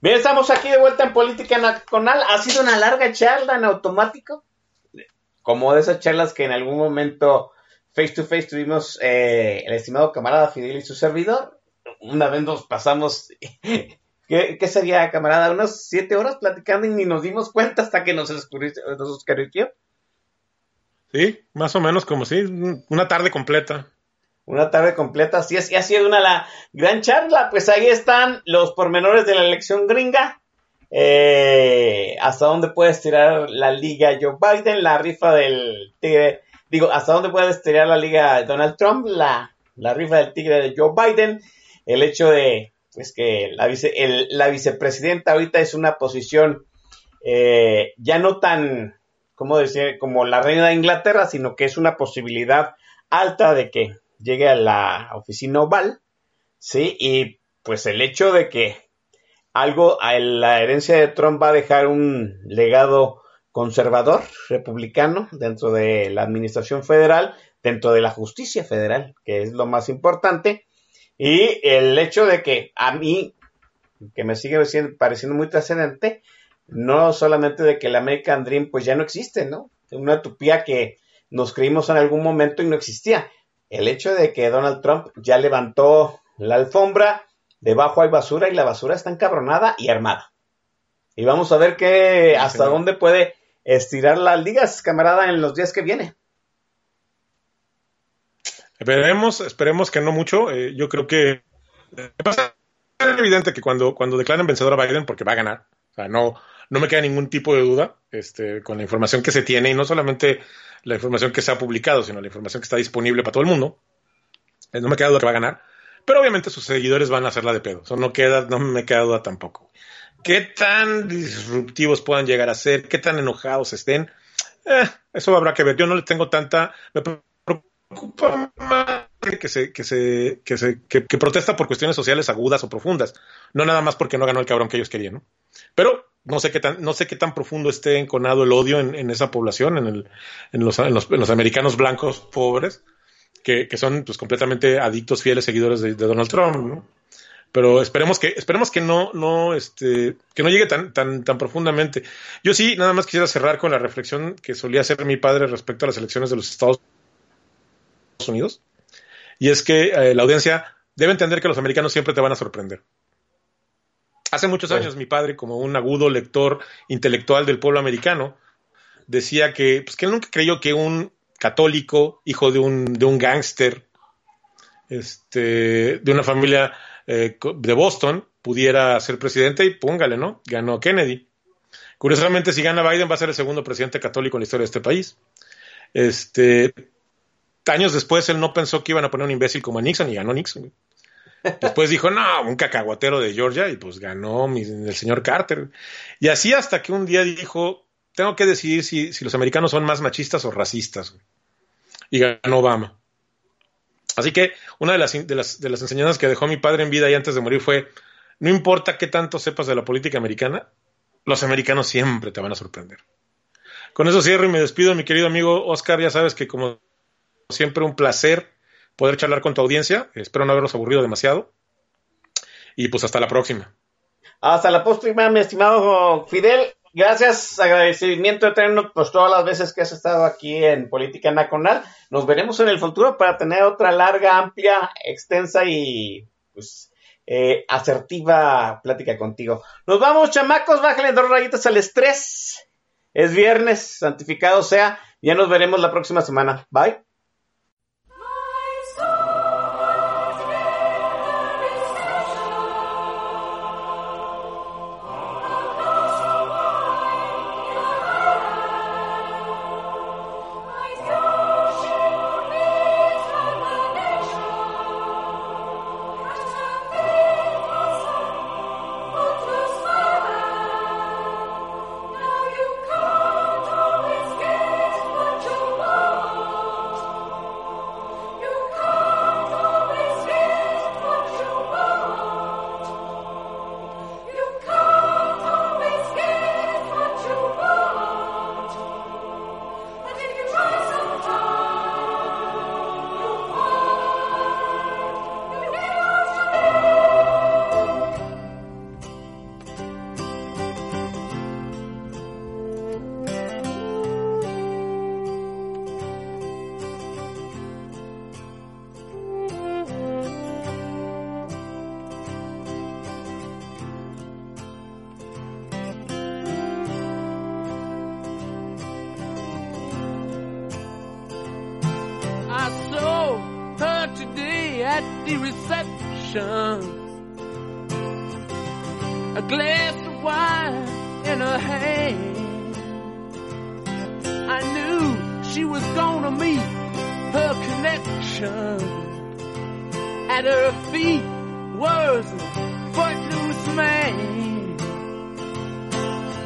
[SPEAKER 4] Bien, estamos aquí de vuelta en Política Nacional. Ha sido una larga charla en automático, como de esas charlas que en algún momento face to face tuvimos eh, el estimado camarada Fidel y su servidor. Una vez nos pasamos, ¿qué, qué sería, camarada? Unas siete horas platicando y ni nos dimos cuenta hasta que nos oscureció.
[SPEAKER 5] Sí, más o menos como si, una tarde completa.
[SPEAKER 4] Una tarde completa, así es, y ha sido una la gran charla. Pues ahí están los pormenores de la elección gringa. Eh, hasta dónde puede estirar la liga Joe Biden, la rifa del tigre. Digo, hasta dónde puede estirar la liga Donald Trump, la, la rifa del tigre de Joe Biden. El hecho de pues que la, vice, la vicepresidenta ahorita es una posición eh, ya no tan, ¿cómo decir?, como la reina de Inglaterra, sino que es una posibilidad alta de que llegue a la oficina oval, ¿sí? Y pues el hecho de que algo, la herencia de Trump va a dejar un legado conservador, republicano, dentro de la administración federal, dentro de la justicia federal, que es lo más importante, y el hecho de que a mí, que me sigue pareciendo muy trascendente, no solamente de que el American Dream pues ya no existe, ¿no? Una utopía que nos creímos en algún momento y no existía el hecho de que Donald Trump ya levantó la alfombra, debajo hay basura y la basura está encabronada y armada. Y vamos a ver qué, hasta sí, dónde puede estirar las ligas, camarada, en los días que viene.
[SPEAKER 5] Esperemos, esperemos que no mucho. Eh, yo creo que es evidente que cuando, cuando declaren vencedor a Biden, porque va a ganar, o sea, no, no me queda ningún tipo de duda este, con la información que se tiene y no solamente la información que se ha publicado, sino la información que está disponible para todo el mundo. Eh, no me queda duda que va a ganar, pero obviamente sus seguidores van a hacerla de pedo. Eso no, queda, no me queda duda tampoco. ¿Qué tan disruptivos puedan llegar a ser? ¿Qué tan enojados estén? Eh, eso habrá que ver. Yo no les tengo tanta. Preocupa más que se, que protesta por cuestiones sociales agudas o profundas. No nada más porque no ganó el cabrón que ellos querían, ¿no? Pero no sé qué tan, no sé qué tan profundo esté enconado el odio en, en esa población, en, el, en, los, en, los, en, los, americanos blancos pobres, que, que son pues completamente adictos, fieles seguidores de, de, Donald Trump, ¿no? Pero esperemos que, esperemos que no, no, este, que no llegue tan, tan, tan profundamente. Yo sí, nada más quisiera cerrar con la reflexión que solía hacer mi padre respecto a las elecciones de los Estados Unidos. Y es que eh, la audiencia debe entender que los americanos siempre te van a sorprender. Hace muchos años mi padre, como un agudo lector intelectual del pueblo americano, decía que, pues, que él nunca creyó que un católico, hijo de un, de un gángster, este, de una familia eh, de Boston, pudiera ser presidente y póngale, ¿no? Ganó Kennedy. Curiosamente, si gana Biden, va a ser el segundo presidente católico en la historia de este país. Este, años después, él no pensó que iban a poner un imbécil como a Nixon y ganó Nixon. Después dijo, no, un cacahuatero de Georgia y pues ganó el señor Carter. Y así hasta que un día dijo, tengo que decidir si, si los americanos son más machistas o racistas. Y ganó Obama. Así que una de, las, de las enseñanzas que dejó mi padre en vida y antes de morir fue, no importa qué tanto sepas de la política americana, los americanos siempre te van a sorprender. Con eso cierro y me despido, mi querido amigo Oscar. Ya sabes que como siempre un placer poder charlar con tu audiencia. Espero no haberlos aburrido demasiado. Y pues hasta la próxima.
[SPEAKER 4] Hasta la próxima, mi estimado Fidel. Gracias, agradecimiento eterno pues todas las veces que has estado aquí en Política Nacional. Nos veremos en el futuro para tener otra larga, amplia, extensa y pues eh, asertiva plática contigo. Nos vamos, chamacos, bájale dos rayitas al estrés. Es viernes, santificado sea. Ya nos veremos la próxima semana. Bye.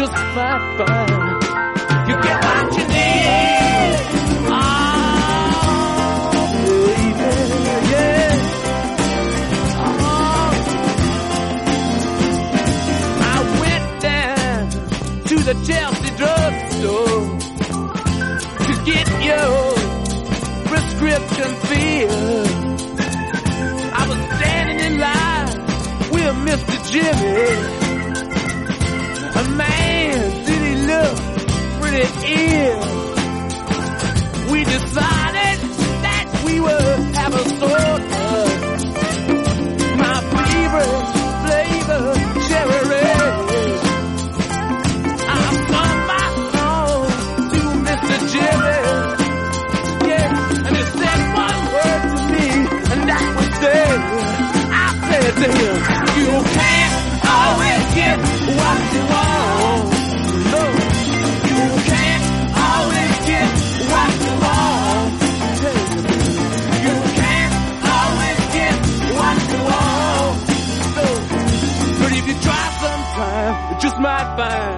[SPEAKER 7] Just might find you get what you need. Oh, baby, yeah. Oh. I went down to the Chelsea drugstore to get your prescription filled. I was standing in line with Mr. Jimmy. Pretty ill? We decided that we would have a soda. My favorite flavor, cherry. I sung my song to Mr. Jimmy. Yeah, and he said one word to me, and that was dead. I said to him, bye.